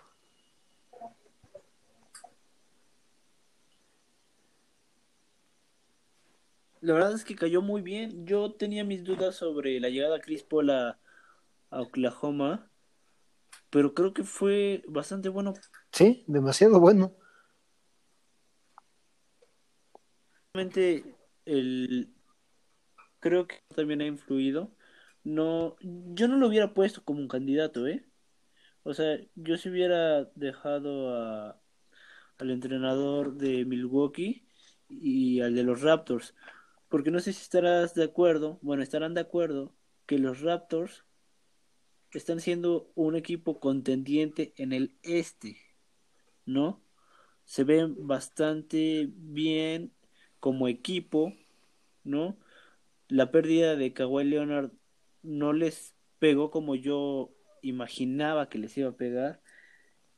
La verdad es que cayó muy bien. Yo tenía mis dudas sobre la llegada de Chris Paul a, a Oklahoma, pero creo que fue bastante bueno. Sí, demasiado bueno. Realmente el creo que también ha influido. No, yo no lo hubiera puesto como un candidato, ¿eh? O sea, yo si hubiera dejado a, al entrenador de Milwaukee y al de los Raptors, porque no sé si estarás de acuerdo, bueno, estarán de acuerdo que los Raptors están siendo un equipo contendiente en el este, ¿no? Se ven bastante bien como equipo, ¿no? La pérdida de Kawhi Leonard no les pegó como yo imaginaba que les iba a pegar.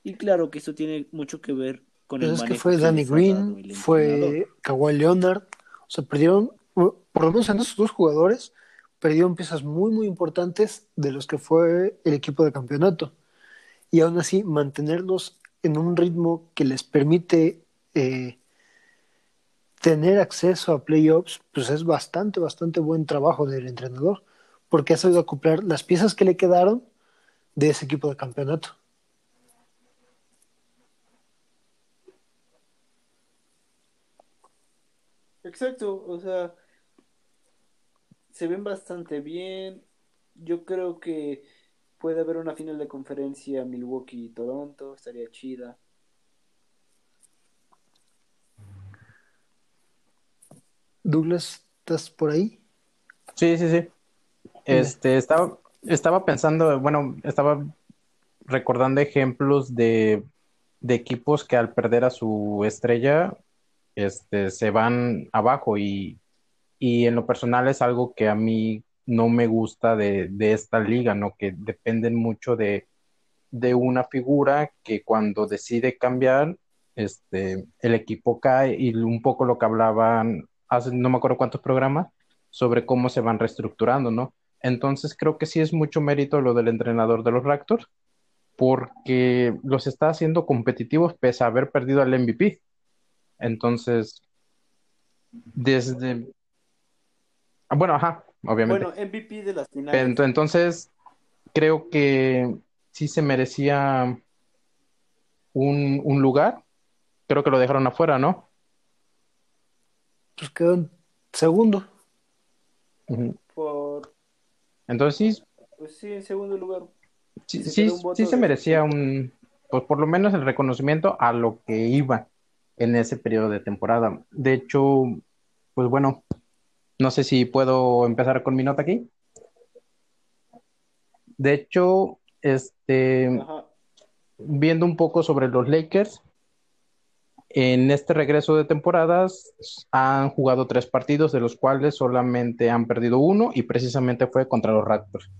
Y claro que eso tiene mucho que ver con Pero el es que fue Danny Green, fue Kawhi Leonard, o sea, perdieron, por lo menos en esos dos jugadores, perdieron piezas muy, muy importantes de los que fue el equipo de campeonato. Y aún así, mantenerlos en un ritmo que les permite eh, tener acceso a playoffs, pues es bastante, bastante buen trabajo del entrenador, porque ha sabido acoplar las piezas que le quedaron de ese equipo de campeonato. Exacto, o sea, se ven bastante bien. Yo creo que puede haber una final de conferencia Milwaukee y Toronto, estaría chida. Douglas, ¿estás por ahí? Sí, sí, sí. Este, estaba, estaba pensando, bueno, estaba recordando ejemplos de, de equipos que al perder a su estrella, este, se van abajo y, y en lo personal es algo que a mí no me gusta de, de esta liga, ¿no? Que dependen mucho de, de una figura que cuando decide cambiar, este, el equipo cae y un poco lo que hablaban hace no me acuerdo cuántos programas sobre cómo se van reestructurando, ¿no? Entonces creo que sí es mucho mérito lo del entrenador de los Raptors porque los está haciendo competitivos pese a haber perdido al MVP. Entonces, desde... Bueno, ajá, obviamente. Bueno, MVP de las finales. Ent- Entonces, creo que sí se merecía un, un lugar. Creo que lo dejaron afuera, ¿no? Pues quedó en segundo. Ujú. Por, Entonces sí, pues sí, en segundo lugar. sí, Se sí, sí se merecía un, pues por lo menos el reconocimiento a lo que iba en ese periodo de temporada. De hecho, pues bueno, no sé si puedo empezar con mi nota aquí. De hecho, este, Ajá. viendo un poco sobre los Lakers, en este regreso de temporadas han jugado tres partidos, de los cuales solamente han perdido uno y precisamente fue contra los Raptors.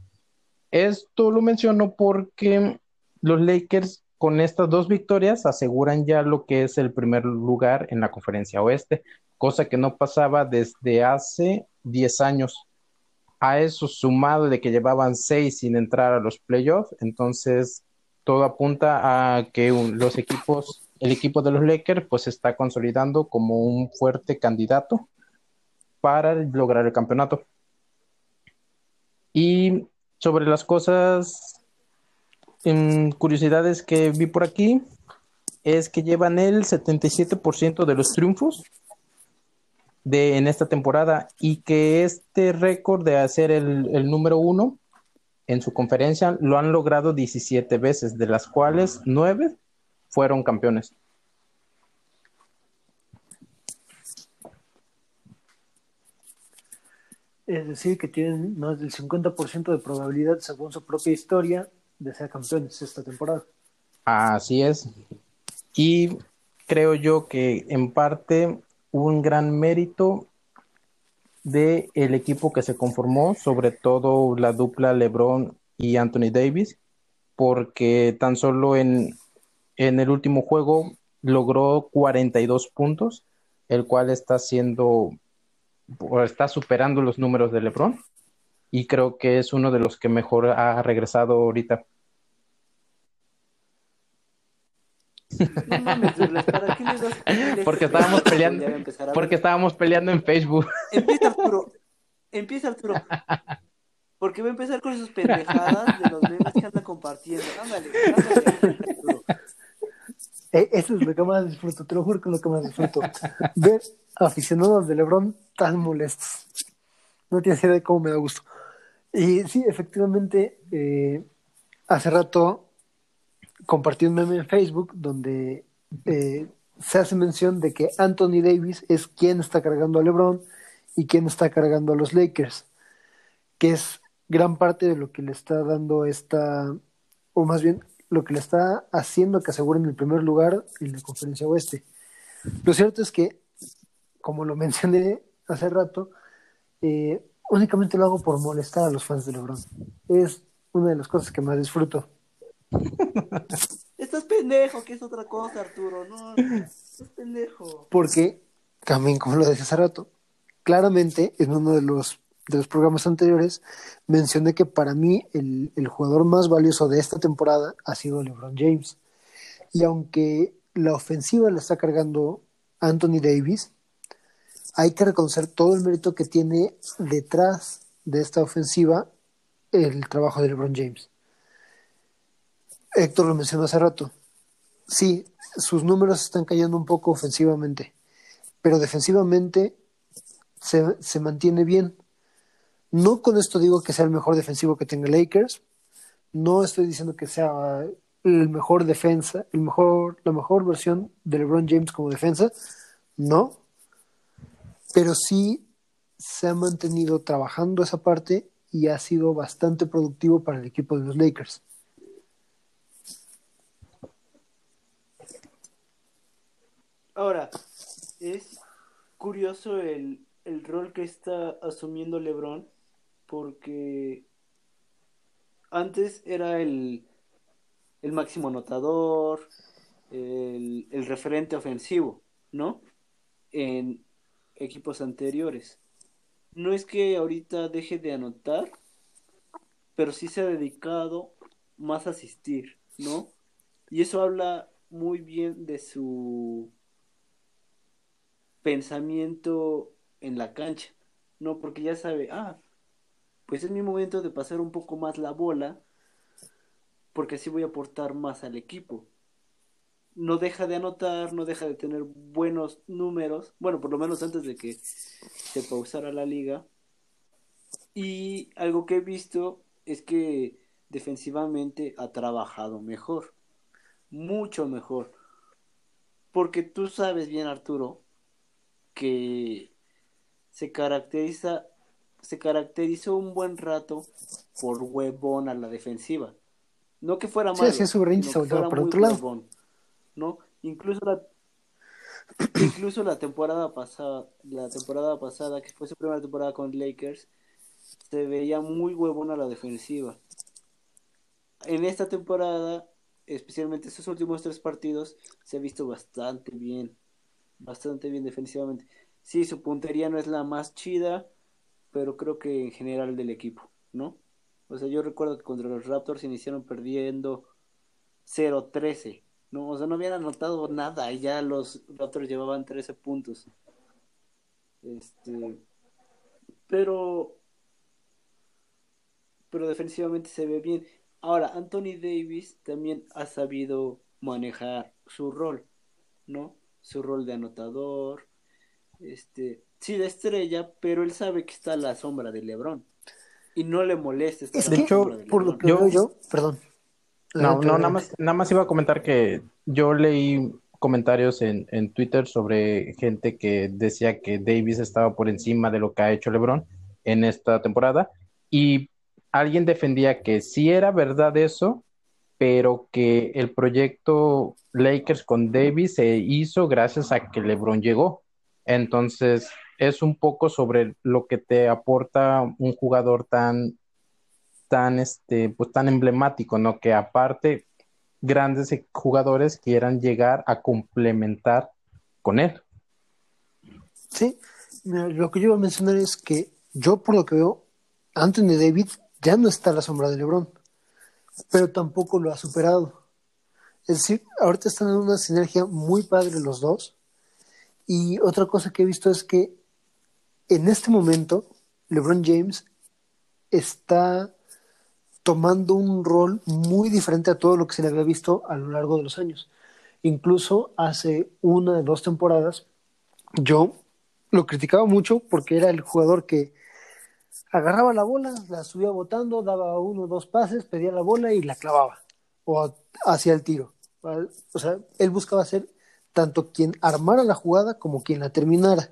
Esto lo menciono porque los Lakers con estas dos victorias aseguran ya lo que es el primer lugar en la conferencia oeste, cosa que no pasaba desde hace 10 años. A eso sumado de que llevaban seis sin entrar a los playoffs, entonces todo apunta a que los equipos, el equipo de los Lakers, pues se está consolidando como un fuerte candidato para lograr el campeonato. Y sobre las cosas, em, curiosidades que vi por aquí, es que llevan el 77% de los triunfos de, en esta temporada y que este récord de hacer el, el número uno en su conferencia lo han logrado 17 veces, de las cuales 9 fueron campeones. Es decir, que tienen más del 50% de probabilidad, según su propia historia, de ser campeones esta temporada. Así es. Y creo yo que en parte un gran mérito de el equipo que se conformó, sobre todo la dupla LeBron y Anthony Davis, porque tan solo en, en el último juego logró 42 puntos, el cual está siendo o está superando los números de LeBron y creo que es uno de los que mejor ha regresado ahorita. No mames, Douglas, ¿para qué le das spoilers? Porque estábamos Ya peleando, a. A porque estábamos peleando en Facebook. Empieza Arturo. Empieza Arturo. Porque va a empezar con sus pendejadas de los memes que anda compartiendo. Ándale, ándale, Arturo. Eh, eso es lo que más disfruto, te lo juro que es lo que más disfruto. Ver aficionados de LeBron tan molestos. No tienes idea de cómo me da gusto. Y sí, efectivamente, eh, hace rato compartí un meme en Facebook donde eh, se hace mención de que Anthony Davis es quien está cargando a LeBron y quien está cargando a los Lakers, que es gran parte de lo que le está dando esta, o más bien lo que le está haciendo que aseguren el primer lugar en la conferencia oeste. Lo cierto es que, como lo mencioné hace rato, eh, únicamente lo hago por molestar a los fans de LeBron. Es una de las cosas que más disfruto. Estás pendejo, que es otra cosa, Arturo. No, estás pendejo. Porque, también como lo decía hace rato, claramente en uno de los, de los programas anteriores mencioné que para mí el, el jugador más valioso de esta temporada ha sido LeBron James. Y aunque la ofensiva la está cargando Anthony Davis, hay que reconocer todo el mérito que tiene detrás de esta ofensiva el trabajo de LeBron James. Héctor lo mencionó hace rato. Sí, sus números están cayendo un poco ofensivamente, pero defensivamente se, se mantiene bien. No con esto digo que sea el mejor defensivo que tenga Lakers. No estoy diciendo que sea el mejor defensa, el mejor, la mejor versión de LeBron James como defensa. No. Pero sí se ha mantenido trabajando esa parte y ha sido bastante productivo para el equipo de los Lakers. Ahora, es curioso el, el rol que está asumiendo LeBron porque antes era el, el máximo anotador, el, el referente ofensivo, ¿no? En equipos anteriores. No es que ahorita deje de anotar, pero sí se ha dedicado más a asistir, ¿no? Y eso habla muy bien de su pensamiento en la cancha, ¿no? Porque ya sabe, ah, pues es mi momento de pasar un poco más la bola, porque así voy a aportar más al equipo. No deja de anotar, no deja de tener buenos números, bueno, por lo menos antes de que se pausara la liga. Y algo que he visto es que defensivamente ha trabajado mejor, mucho mejor. Porque tú sabes bien, Arturo, que se caracteriza se caracterizó un buen rato por huevón a la defensiva. No que fuera malo, sí, sí, su range no que fuera por muy otro lado. huevón, ¿no? Incluso la incluso la temporada pasada, la temporada pasada que fue su primera temporada con Lakers, se veía muy huevón a la defensiva. En esta temporada, especialmente estos últimos tres partidos, se ha visto bastante bien, bastante bien defensivamente. Sí, su puntería no es la más chida, pero creo que en general del equipo, ¿no? O sea, yo recuerdo que contra los Raptors iniciaron perdiendo 0-13, ¿no? O sea, no habían anotado nada y ya los Raptors llevaban 13 puntos. Este, pero pero defensivamente se ve bien. Ahora, Anthony Davis también ha sabido manejar su rol, ¿no? Su rol de anotador, este, sí de estrella, pero él sabe que está a la sombra de LeBron y no le molesta estar Es a la que, hecho, sombra de por lo LeBron. que Yo- veo yo, perdón. No, no, nada más, nada más iba a comentar que yo leí comentarios en, en Twitter sobre gente que decía que Davis estaba por encima de lo que ha hecho LeBron en esta temporada y alguien defendía que sí era verdad eso, pero que el proyecto Lakers con Davis se hizo gracias a que LeBron llegó. Entonces, es un poco sobre lo que te aporta un jugador tan tan este pues tan emblemático, ¿no? Que aparte grandes jugadores quieran llegar a complementar con él. Sí, lo que yo iba a mencionar es que yo por lo que veo, Anthony David ya no está a la sombra de LeBron, pero tampoco lo ha superado. Es decir, ahorita están en una sinergia muy padre los dos. Y otra cosa que he visto es que en este momento LeBron James está tomando un rol muy diferente a todo lo que se le había visto a lo largo de los años. Incluso hace una de dos temporadas yo lo criticaba mucho porque era el jugador que agarraba la bola, la subía botando, daba uno o dos pases, pedía la bola y la clavaba o hacia el tiro. O sea, él buscaba ser tanto quien armara la jugada como quien la terminara.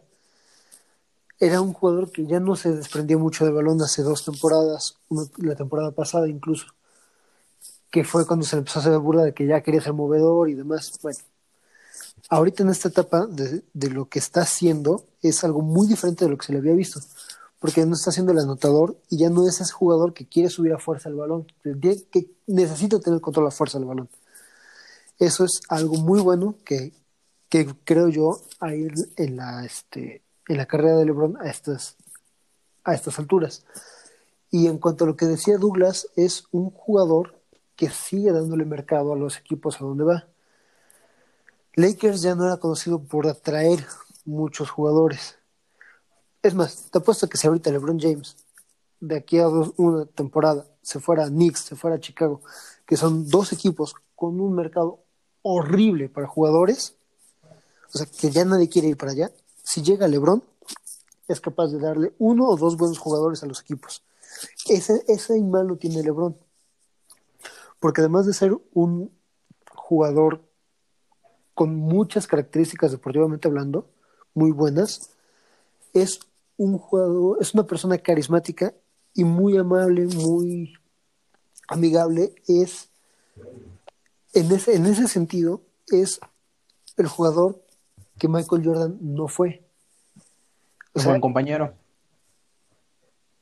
Era un jugador que ya no se desprendía mucho de balón hace dos temporadas, la temporada pasada incluso, que fue cuando se empezó a hacer burla de que ya quería ser movedor y demás. Bueno, ahorita en esta etapa de, de lo que está haciendo es algo muy diferente de lo que se le había visto, porque no está haciendo el anotador y ya no es ese jugador que quiere subir a fuerza el balón, que, necesita tener control a fuerza del balón. Eso es algo muy bueno que, que creo yo ir en la, este, en la carrera de LeBron a estas, a estas alturas. Y en cuanto a lo que decía Douglas, es un jugador que sigue dándole mercado a los equipos a donde va. Lakers ya no era conocido por atraer muchos jugadores. Es más, te apuesto que si ahorita LeBron James de aquí a una temporada se fuera a Knicks, se fuera a Chicago, que son dos equipos con un mercado horrible para jugadores, o sea, que ya nadie quiere ir para allá, si llega LeBron, es capaz de darle uno o dos buenos jugadores a los equipos. Ese, ese imán lo tiene LeBron. Porque además de ser un jugador con muchas características deportivamente hablando, muy buenas, es un jugador, es una persona carismática y muy amable, muy amigable. Es, en ese, en ese sentido, es el jugador que Michael Jordan no fue. O sea, buen compañero.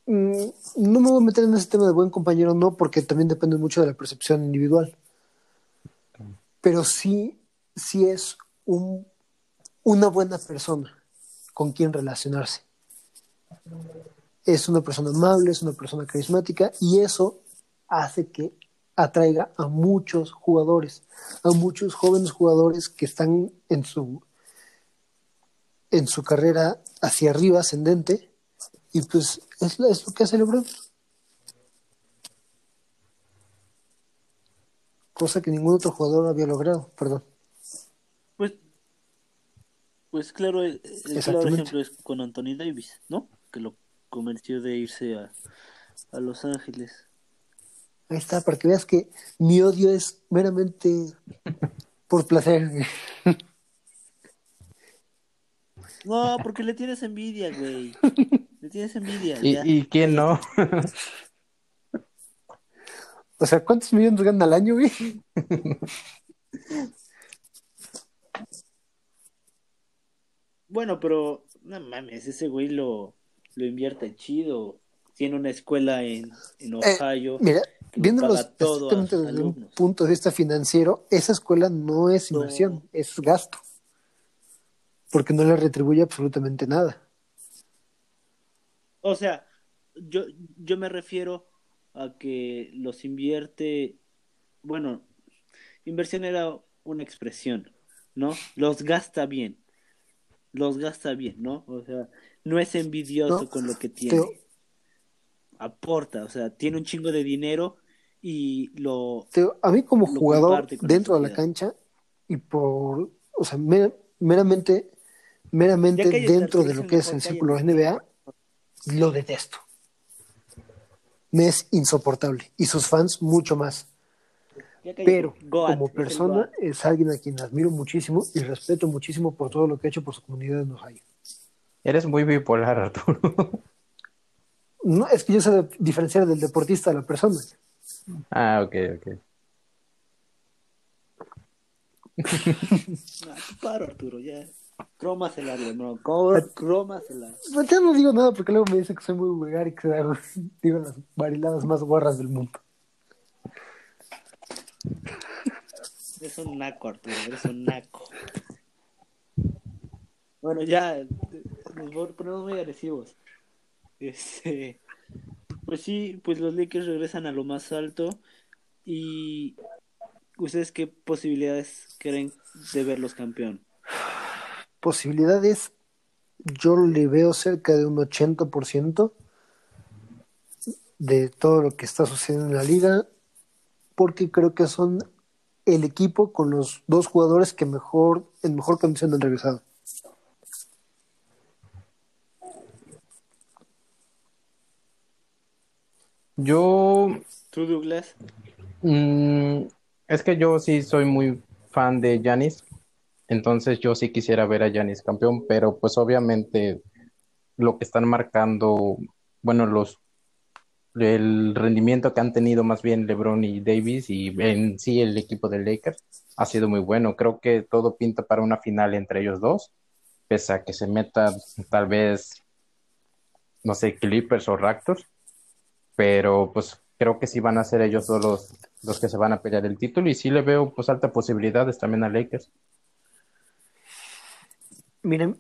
Mm, no me voy a meter en ese tema de buen compañero, no, porque también depende mucho de la percepción individual. Pero sí, sí es un, una buena persona con quien relacionarse. Es una persona amable, es una persona carismática y eso hace que atraiga a muchos jugadores, a muchos jóvenes jugadores que están en su en su carrera hacia arriba ascendente y pues es, es lo que hace LeBron. Cosa que ningún otro jugador había logrado, perdón. Pues, pues claro, el, el claro ejemplo es con Anthony Davis, ¿no? Que lo convirtió de irse a, a Los Ángeles. Ahí está, para que veas que mi odio es meramente por placer. No, porque le tienes envidia, güey. Le tienes envidia. ¿Y, ya. ¿y quién no? o sea, ¿cuántos millones gana al año, güey? Bueno, pero no mames, ese güey lo, lo invierte chido. Tiene una escuela en, en Ohio. Eh, mira, viéndolo exactamente desde alumnos. un punto de vista financiero, esa escuela no es inversión, no. es gasto. Porque no le retribuye absolutamente nada. O sea, yo, yo me refiero a que los invierte, bueno, inversión era una expresión, ¿no? Los gasta bien, los gasta bien, ¿no? O sea, no es envidioso no, con lo que tiene. Aporta, o sea, tiene un chingo de dinero y lo... A mí como jugador dentro de la cancha y por, o sea, mer meramente, meramente dentro de lo que es el círculo NBA, lo detesto. Me es insoportable. Y sus fans mucho más. Pero como persona es alguien a quien admiro muchísimo y respeto muchísimo por todo lo que ha hecho por su comunidad en Ohio. Eres muy bipolar, Arturo. No, es que yo sé diferenciar del deportista a la persona. Ah, ok, ok. no, paro, Arturo, ya. Crómasela, no, crómasela. Pues ya no digo nada porque luego me dice que soy muy vulgar y que digo las variladas más guarras del mundo. Es un naco, Arturo, eres un naco. Bueno, ya nos ponemos muy agresivos. Este, pues sí, pues los Lakers regresan a lo más alto. ¿Y ustedes qué posibilidades creen de verlos campeón? Posibilidades, yo le veo cerca de un 80% de todo lo que está sucediendo en la liga, porque creo que son el equipo con los dos jugadores que mejor, en mejor condición han regresado. Yo. ¿Tú, Douglas? Mmm, es que yo sí soy muy fan de Yanis. Entonces yo sí quisiera ver a Yanis campeón, pero pues obviamente lo que están marcando, bueno, los el rendimiento que han tenido más bien LeBron y Davis y en sí el equipo de Lakers ha sido muy bueno. Creo que todo pinta para una final entre ellos dos, pese a que se meta tal vez, no sé, Clippers o Raptors, pero pues creo que sí van a ser ellos dos los, los que se van a pelear el título y sí le veo pues altas posibilidades también a Lakers. Miren,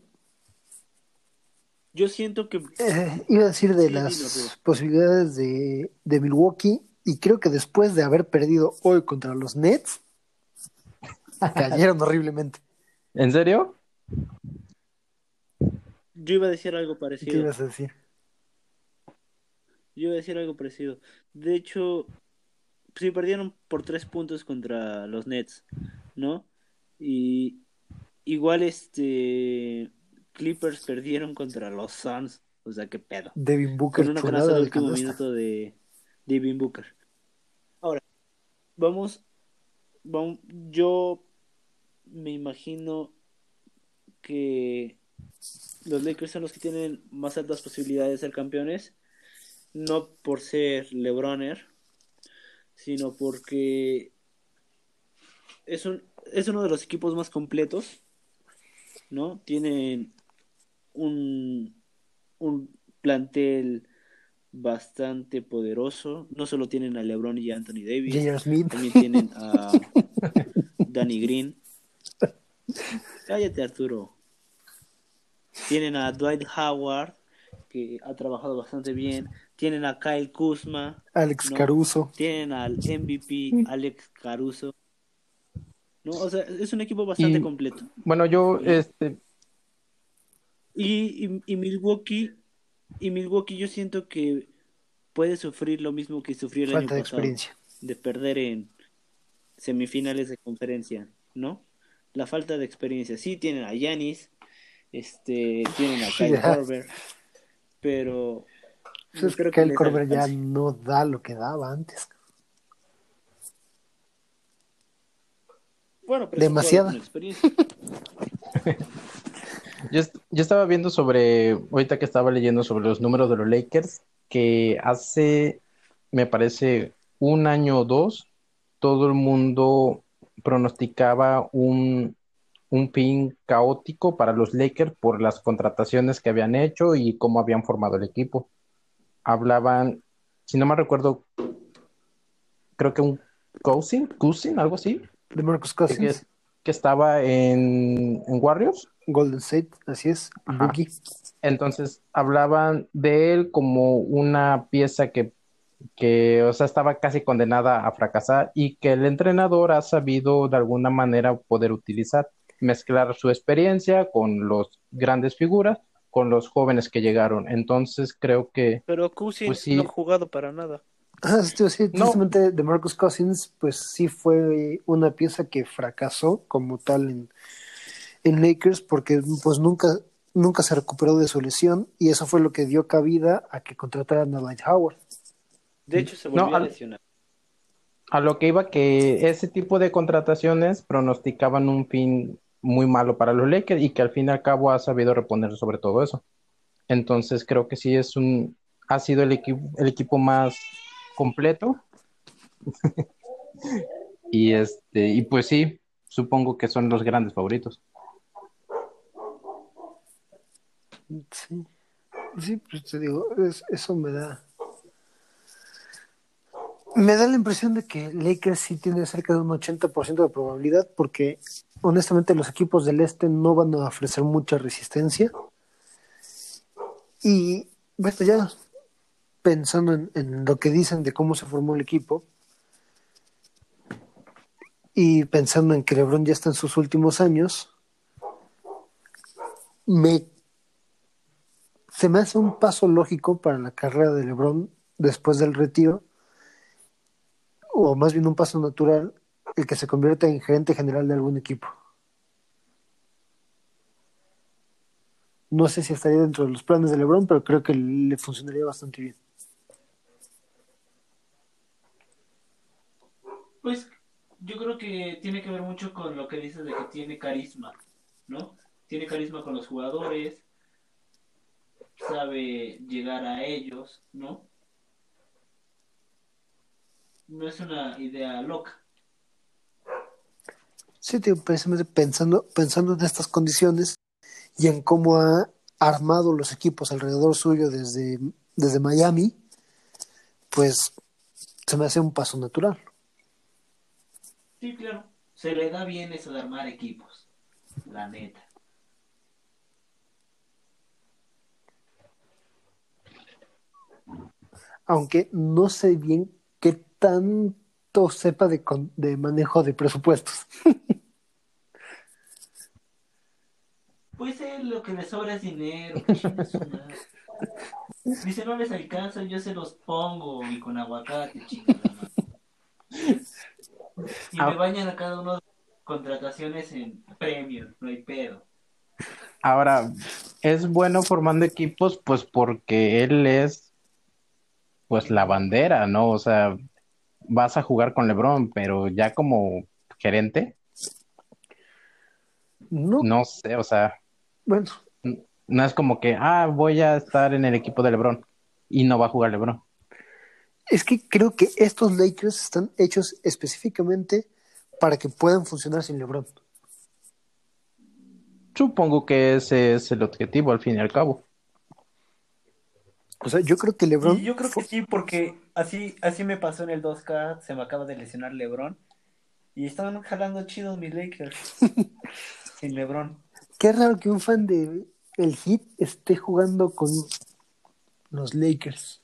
yo siento que. Eh, iba a decir de sí, las dilo, posibilidades de, de, Milwaukee, y creo que después de haber perdido hoy contra los Nets, cayeron horriblemente. ¿En serio? Yo iba a decir algo parecido. ¿Qué ibas a decir? Yo iba a decir algo parecido. De hecho, sí perdieron por tres puntos contra los Nets, ¿no? Y igual este Clippers perdieron contra los Suns. O sea, qué pedo. Devin Booker, Con una canasta del de último minuto de Devin Booker. Ahora, vamos, vamos. Yo me imagino que los Lakers son los que tienen más altas posibilidades de ser campeones. No por ser LeBroner, sino porque es, un, es uno de los equipos más completos. ¿No? Tienen un, un plantel bastante poderoso. No solo tienen a LeBron y a Anthony Davis. Smith. también tienen a Danny Green. Cállate, Arturo. Tienen a Dwight Howard, que ha trabajado bastante bien. Tienen a Kyle Kuzma. Alex No. Caruso. Tienen al MVP Alex Caruso. No, o sea, es un equipo bastante Y- completo. Bueno, yo, este, Y, y, y Milwaukee, y Milwaukee yo siento que puede sufrir lo mismo que sufrió el año Falta de pasado, experiencia. de perder en semifinales de conferencia, ¿no? La falta de experiencia. Sí tienen a Yanis, este, tienen a Kyle. Korver, pero no Es que creo que el Corber ya no da lo que daba antes. Bueno, pero Demasiada. yo, est- yo estaba viendo sobre, ahorita que estaba leyendo sobre los números de los Lakers, que hace, me parece, un año o dos, todo el mundo pronosticaba un, un fin caótico para los Lakers por las contrataciones que habían hecho y cómo habían formado el equipo. Hablaban, si no me recuerdo, creo que un Cousin, Cousin, algo así, De Marcus Cousins. que estaba en, en Warriors. Golden State, así es. Boogie. Entonces hablaban de él como una pieza que, que, o sea, estaba casi condenada a fracasar y que el entrenador ha sabido de alguna manera poder utilizar, mezclar su experiencia con los grandes figuras, con los jóvenes que llegaron. Entonces creo que Pero Cousins Pues sí. no ha jugado para nada. Ah, sí, sí, No. justamente de Marcus Cousins, pues sí fue una pieza que fracasó como tal en, en Lakers porque pues nunca, nunca se recuperó de su lesión y eso fue lo que dio cabida a que contrataran a Dwight Howard. De hecho, se No, volvió a al- lesionar. a lo que iba que ese tipo de contrataciones pronosticaban un fin muy malo para los Lakers y que al fin y al cabo ha sabido reponer sobre todo eso. Entonces creo que sí es un, ha sido el equipo, el equipo más completo. Y este, y pues sí, supongo que son los grandes favoritos. Sí, sí, pues te digo, es- eso me da. Me da la impresión de que Lakers sí tiene cerca de un 80% de probabilidad, porque honestamente los equipos del este no van a ofrecer mucha resistencia. Y bueno, ya pensando en, en lo que dicen de cómo se formó el equipo, y pensando en que LeBron ya está en sus últimos años, me se me hace un paso lógico para la carrera de LeBron después del retiro, o más bien un paso natural, el que se convierta en gerente general de algún equipo. No sé si estaría dentro de los planes de LeBron, pero creo que le funcionaría bastante bien. Pues yo creo que tiene que ver mucho con lo que dices de que tiene carisma, ¿no? Tiene carisma con los jugadores, sabe llegar a ellos, ¿no? No es una idea loca. Sí, tío, precisamente pensando, pensando en estas condiciones y en cómo ha armado los equipos alrededor suyo desde, desde Miami, pues se me hace un paso natural. Sí, claro. Se le da bien eso de armar equipos, la neta. aunque no sé bien qué tanto sepa de, con- de manejo de presupuestos. Pues él lo que le sobra es dinero. Dice, no les alcanza, yo se los pongo y con aguacate, chingada. Y me Ah. bañan a cada uno de las contrataciones en premios, no hay pedo. Ahora, es bueno formando equipos, pues porque él es, pues la bandera, ¿no? O sea, vas a jugar con LeBron, pero ya como gerente, No, no sé, o sea, bueno, no es como que, ah, voy a estar en el equipo de LeBron y no va a jugar LeBron. es que creo que estos Lakers están hechos específicamente para que puedan funcionar sin LeBron. Supongo que ese es el objetivo al fin y al cabo. O sea, yo creo que LeBron Y yo creo que sí, porque así, así me pasó en el 2K, se me acaba de lesionar LeBron. Y estaban jalando chidos mis Lakers. Sin LeBron. Qué raro que un fan de el Heat esté jugando con los Lakers.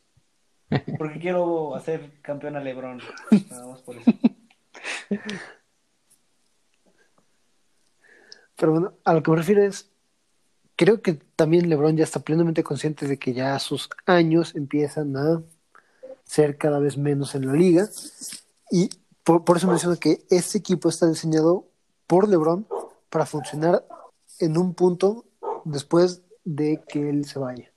Porque quiero hacer campeón a LeBron. Nada más por eso. Pero bueno, a lo que me refiero es, creo que también LeBron ya está plenamente consciente de que ya sus años empiezan a ser cada vez menos en la liga. Y por, por eso menciono que este equipo está diseñado por LeBron para funcionar en un punto después de que él se vaya.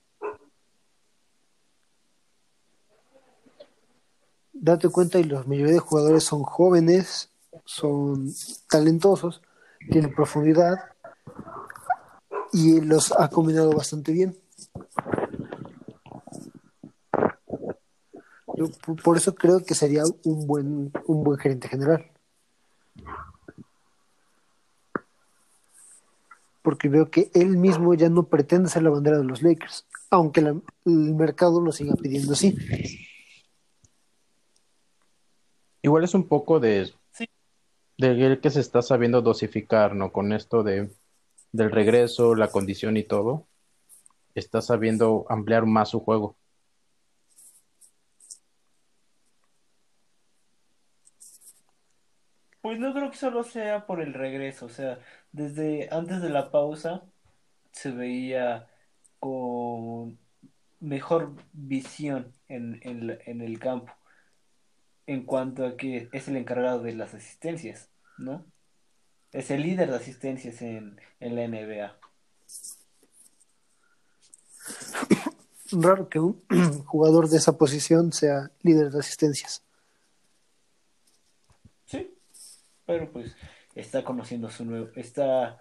Date cuenta y la mayoría de jugadores son jóvenes, son talentosos, tienen profundidad y los ha combinado bastante bien. Yo por eso creo que sería un buen, un buen gerente general. Porque veo que él mismo ya no pretende ser la bandera de los Lakers, aunque la- el mercado lo siga pidiendo así. Igual es un poco de, Sí. de él que se está sabiendo dosificar, ¿no? Con esto de, del regreso, la condición y todo. Está sabiendo ampliar más su juego. Pues no creo que solo sea por el regreso. O sea, desde antes de la pausa se veía con mejor visión en, en el campo. En cuanto a que es el encargado de las asistencias, ¿no? Es el líder de asistencias en, en la NBA. Raro que un jugador de esa posición sea líder de asistencias. Sí, pero pues está conociendo su nuevo, está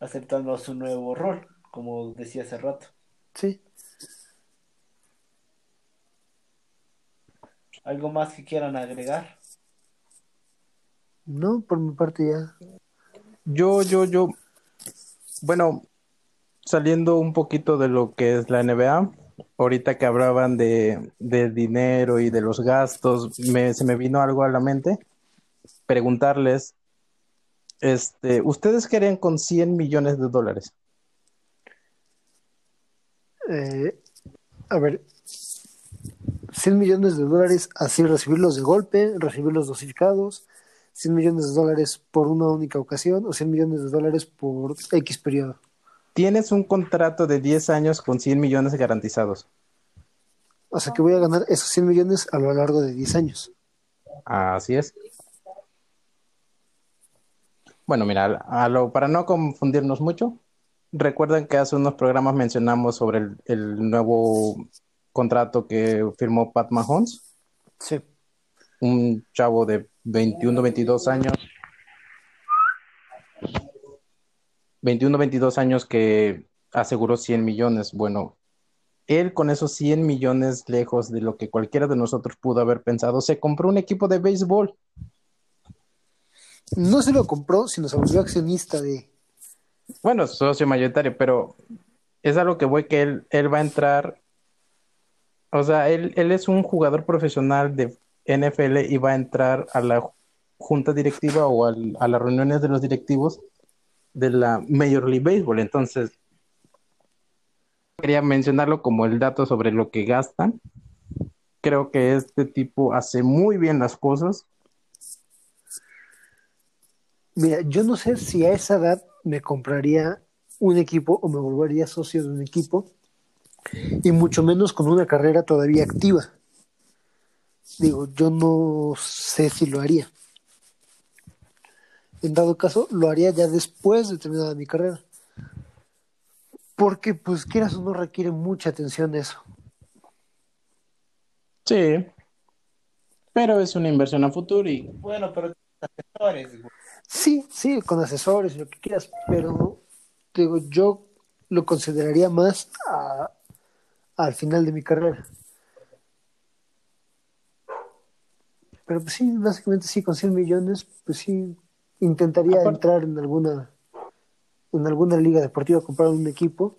aceptando su nuevo rol, como decía hace rato. Sí. ¿Algo más que quieran agregar? No, por mi parte ya. Yo, yo, yo, bueno, saliendo un poquito de lo que es la NBA, ahorita que hablaban de, de dinero y de los gastos, me, se me vino algo a la mente. Preguntarles, este, ¿ustedes qué harían con 100 millones de dólares? Eh, a ver, 100 millones de dólares, así recibirlos de golpe, recibirlos dosificados, 100 millones de dólares por una única ocasión o 100 millones de dólares por X periodo. Tienes un contrato de 10 años con 100 millones garantizados. O sea que voy a ganar esos 100 millones a lo largo de 10 años. Así es. Bueno, mira, a lo, para no confundirnos mucho, recuerdan que hace unos programas mencionamos sobre el, el nuevo contrato que firmó Pat Mahomes, Sí. un chavo de 21, 22 años. 21, 22 años que aseguró 100 millones. Bueno, él con esos 100 millones lejos de lo que cualquiera de nosotros pudo haber pensado, se compró un equipo de béisbol. No se lo compró, sino se volvió accionista de... Bueno, socio mayoritario, pero es a lo que voy que él, él va a entrar. O sea, él, él es un jugador profesional de NFL y va a entrar a la junta directiva o al- a las reuniones de los directivos de la Major League Baseball. Entonces, quería mencionarlo como el dato sobre lo que gastan. Creo que este tipo hace muy bien las cosas. Mira, yo no sé si a esa edad me compraría un equipo o me volvería socio de un equipo, y mucho menos con una carrera todavía activa. Digo, yo no sé si lo haría. En dado caso, lo haría ya después de terminada mi carrera. Porque, pues, quieras o no, requiere mucha atención eso. Sí. Pero es una inversión a futuro y Bueno, pero. Sí, sí, con asesores, lo que quieras, pero digo, yo lo consideraría más a- al final de mi carrera. Pero pues sí, básicamente sí, con 100 millones, pues sí, intentaría entrar en alguna en alguna liga deportiva, comprar un equipo.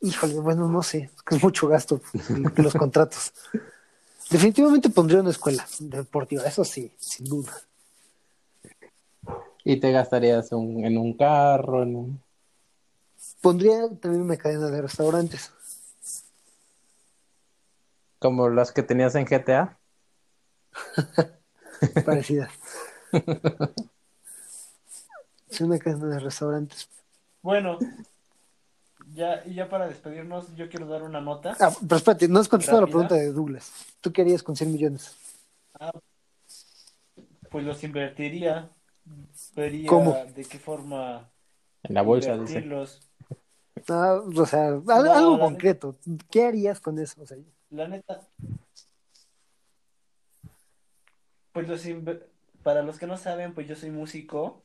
Híjole, bueno, no sé, es que es mucho gasto los contratos. Definitivamente pondría una escuela deportiva, eso sí, sin duda. Y te gastarías un- en un carro, en un- Pondría también una cadena de restaurantes. como las que tenías en GTA. parecidas. Es una cadena de restaurantes. Bueno, ya, y ya para despedirnos, yo quiero dar una nota. Ah, pero espérate, no has contestado la pregunta de Douglas. ¿Tú qué harías con 100 millones? Pues los invertiría. Vería ¿Cómo? de qué forma En la bolsa, dice. Ah, o sea, No, algo concreto. ¿Qué harías con eso? O sea, La neta. Pues los para los que no saben, pues yo soy músico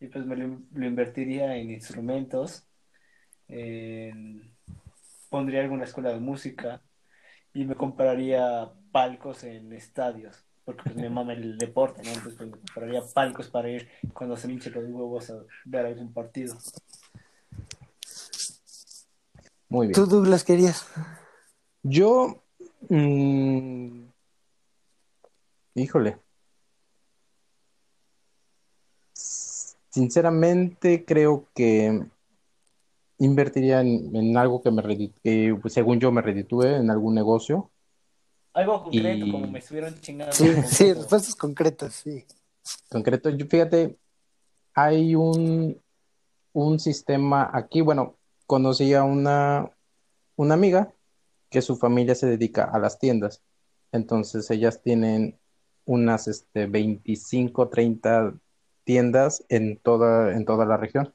y pues me lo, in- lo invertiría en instrumentos. en- Pondría alguna escuela de música y me compraría palcos en estadios. Porque pues me mama el deporte, ¿no? Entonces pues, me compraría palcos para ir cuando se me hinche los huevos a ver algún partido. Muy bien. ¿Tú, Douglas, qué harías? Yo, mm, híjole. Sinceramente creo que invertiría en, en algo que me que, pues, según yo me reditúe en algún negocio. Algo concreto, Y- como me estuvieron chingando. Sí, sí, respuestas concretas, sí. Concreto, yo, fíjate, hay un, un sistema aquí, bueno, conocí a una, una amiga que su familia se dedica a las tiendas. Entonces ellas tienen unas este, 25, 30 tiendas en toda, en toda la región.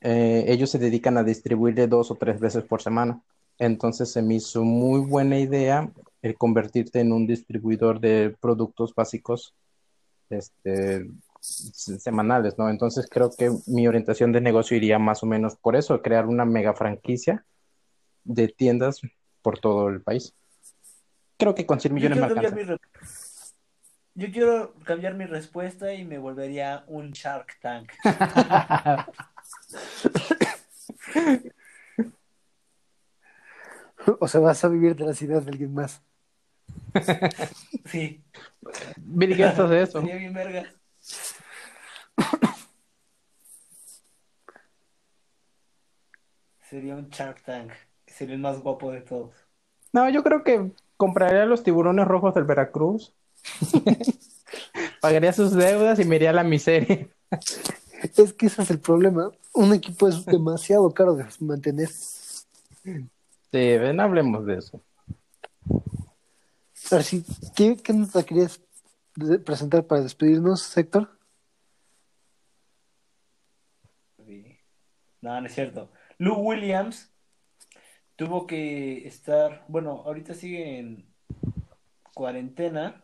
Eh, ellos se dedican a distribuirle dos o tres veces por semana. Entonces se me hizo muy buena idea el convertirte en un distribuidor de productos básicos este, semanales, ¿no? Entonces creo que mi orientación de negocio iría más o menos por eso, crear una mega franquicia de tiendas por todo el país. Creo que con 100 Yo millones me quiero, cambiar alcanza. mi Yo quiero cambiar mi respuesta y me volvería un Shark Tank. O sea, vas a vivir de las ideas de alguien más. Sí. Bill Gates hace eso. Sería bien verga. Sería un Shark Tank. Sería el más guapo de todos. No, yo creo que compraría los tiburones rojos del Veracruz. Pagaría sus deudas y me iría a la miseria. Es que ese es el problema. Un equipo es demasiado caro de mantener. Sí, ven, hablemos de eso. A ver, sí, ¿qué, qué nota querías presentar para despedirnos, Héctor? No, no es cierto. Lou Williams tuvo que estar, bueno, ahorita sigue en cuarentena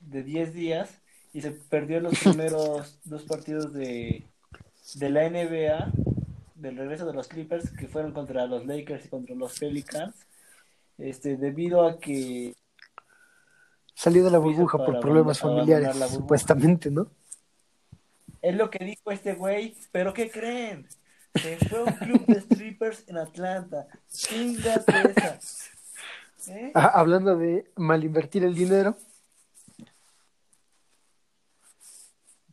de 10 días y se perdió los primeros dos partidos de, de la NBA, del regreso de los Clippers, que fueron contra los Lakers y contra los Pelicans, este, debido a que Salió de la burbuja por problemas familiares, burbuja. supuestamente, ¿no? es lo que dijo este güey, pero ¿qué creen? Se fue a un club de strippers en Atlanta. Chingate esa. ¿Eh? Ah, hablando de mal invertir el dinero,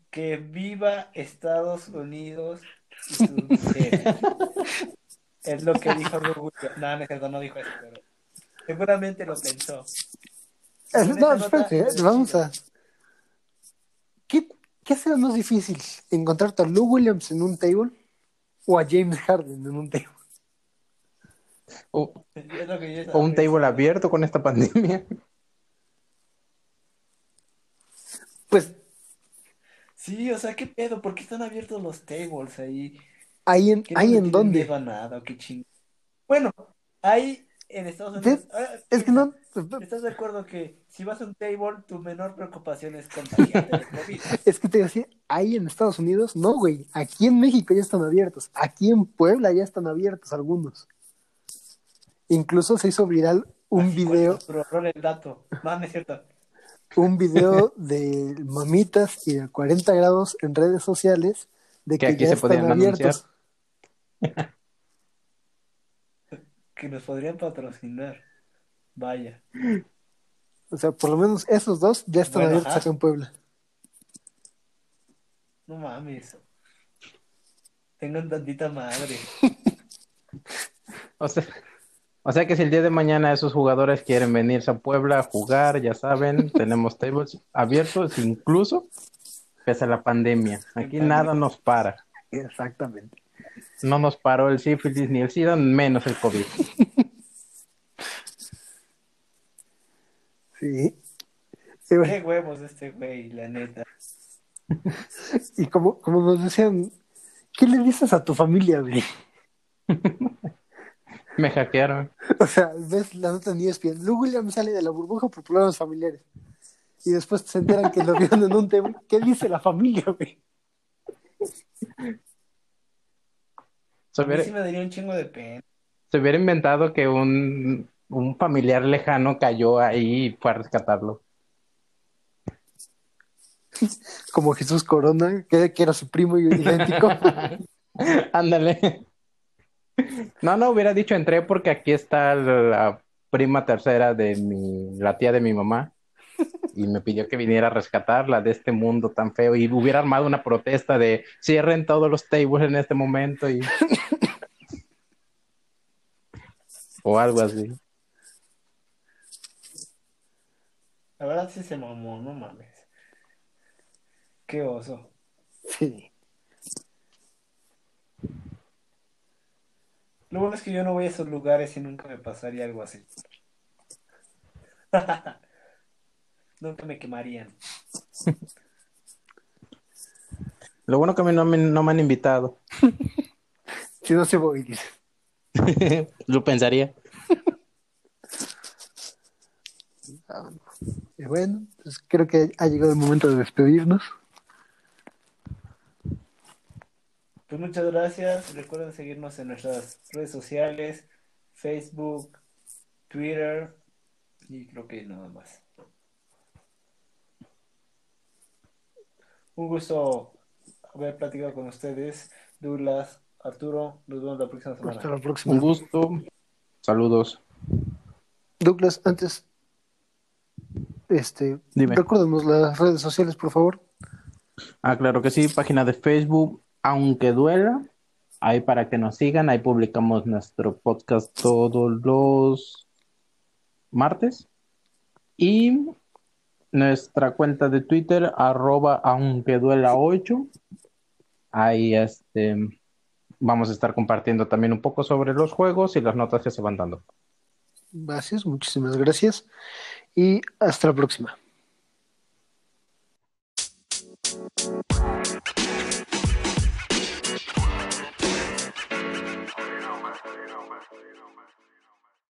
Que viva Estados Unidos y sus mujeres. Es lo que dijo Williams. No, no, no dijo eso, pero seguramente lo pensó. Eh, No, espérate, eh, vamos a. ¿Qué, ¿Qué será más difícil? ¿Encontrarte a Lou Williams en un table o a James Harden en un table? O, un table abierto con esta pandemia. Pues Sí, o sea, ¿qué pedo? ¿Por qué están abiertos los tables ahí? ¿Ahí en, Que no ahí le en dónde? miedo a nada, qué ching. Bueno, ahí en Estados ¿Sí? Unidos. ahora, Es que no, ¿Estás de acuerdo que si vas a un table, tu menor preocupación es contagiarte de COVID? es que te decía, ahí en Estados Unidos, no, güey. Aquí en México ya están abiertos. Aquí en Puebla ya están abiertos algunos. Incluso se hizo viral un Así, video, rol el dato. No, no es cierto. un video de mamitas y de 40 grados en redes sociales de Que que, aquí ya se están podían abiertos. Que nos podrían patrocinar. Vaya. O sea, por lo menos esos dos ya están Bueno, abiertos acá en Puebla. No mames. Tengan tantita madre. O sea, o sea que si el día de mañana esos jugadores quieren venirse a Puebla a jugar, ya saben, tenemos tables abiertos, incluso pese a la pandemia. Aquí pandemia. nada nos para. Exactamente. No nos paró el sífilis ni el SIDA, menos el COVID. Sí. Bueno, Qué huevos este güey, la neta. y como, como nos decían, ¿qué le dices a tu familia, güey? Me hackearon. O sea, ves la nota en ESPN. Lou Williams sale de la burbuja por problemas familiares. Y después se enteran que lo vieron en un tema. ¿Qué dice la familia, güey? Se A mí hubiera, sí me daría un chingo de pena. se hubiera inventado que un, un familiar lejano cayó ahí y fue a rescatarlo. Como Jesús Corona, que, que era su primo y idéntico. Ándale. No, no, hubiera dicho entré porque aquí está la prima tercera de mi, la tía de mi mamá. Y me pidió que viniera a rescatarla de este mundo tan feo. Y hubiera armado una protesta de cierren todos los tables en este momento y. O algo así. La verdad sí se mamó, no mames. Qué oso. Sí. Lo bueno es que yo no voy a esos lugares y nunca me pasaría algo así. nunca me quemarían. Lo bueno que a mí no me, no me han invitado. Si no se voy, dice. Lo pensaría. Y bueno, pues creo que ha llegado el momento de despedirnos. Pues muchas gracias. Recuerden seguirnos en nuestras redes sociales, Facebook, Twitter y creo que nada más. Un gusto haber platicado con ustedes, Douglas, Arturo. Nos vemos la próxima Hasta semana. la próxima. Un gusto. Saludos. Douglas, antes, este, Dime. recuérdanos las redes sociales, por favor. Ah, claro que sí, página de Facebook, aunque duela, ahí para que nos sigan, ahí publicamos nuestro podcast todos los martes y nuestra cuenta de Twitter, arroba aunque duela 8, ahí este, vamos a estar compartiendo también un poco sobre los juegos y las notas que se van dando. Gracias, muchísimas gracias. Y hasta la próxima.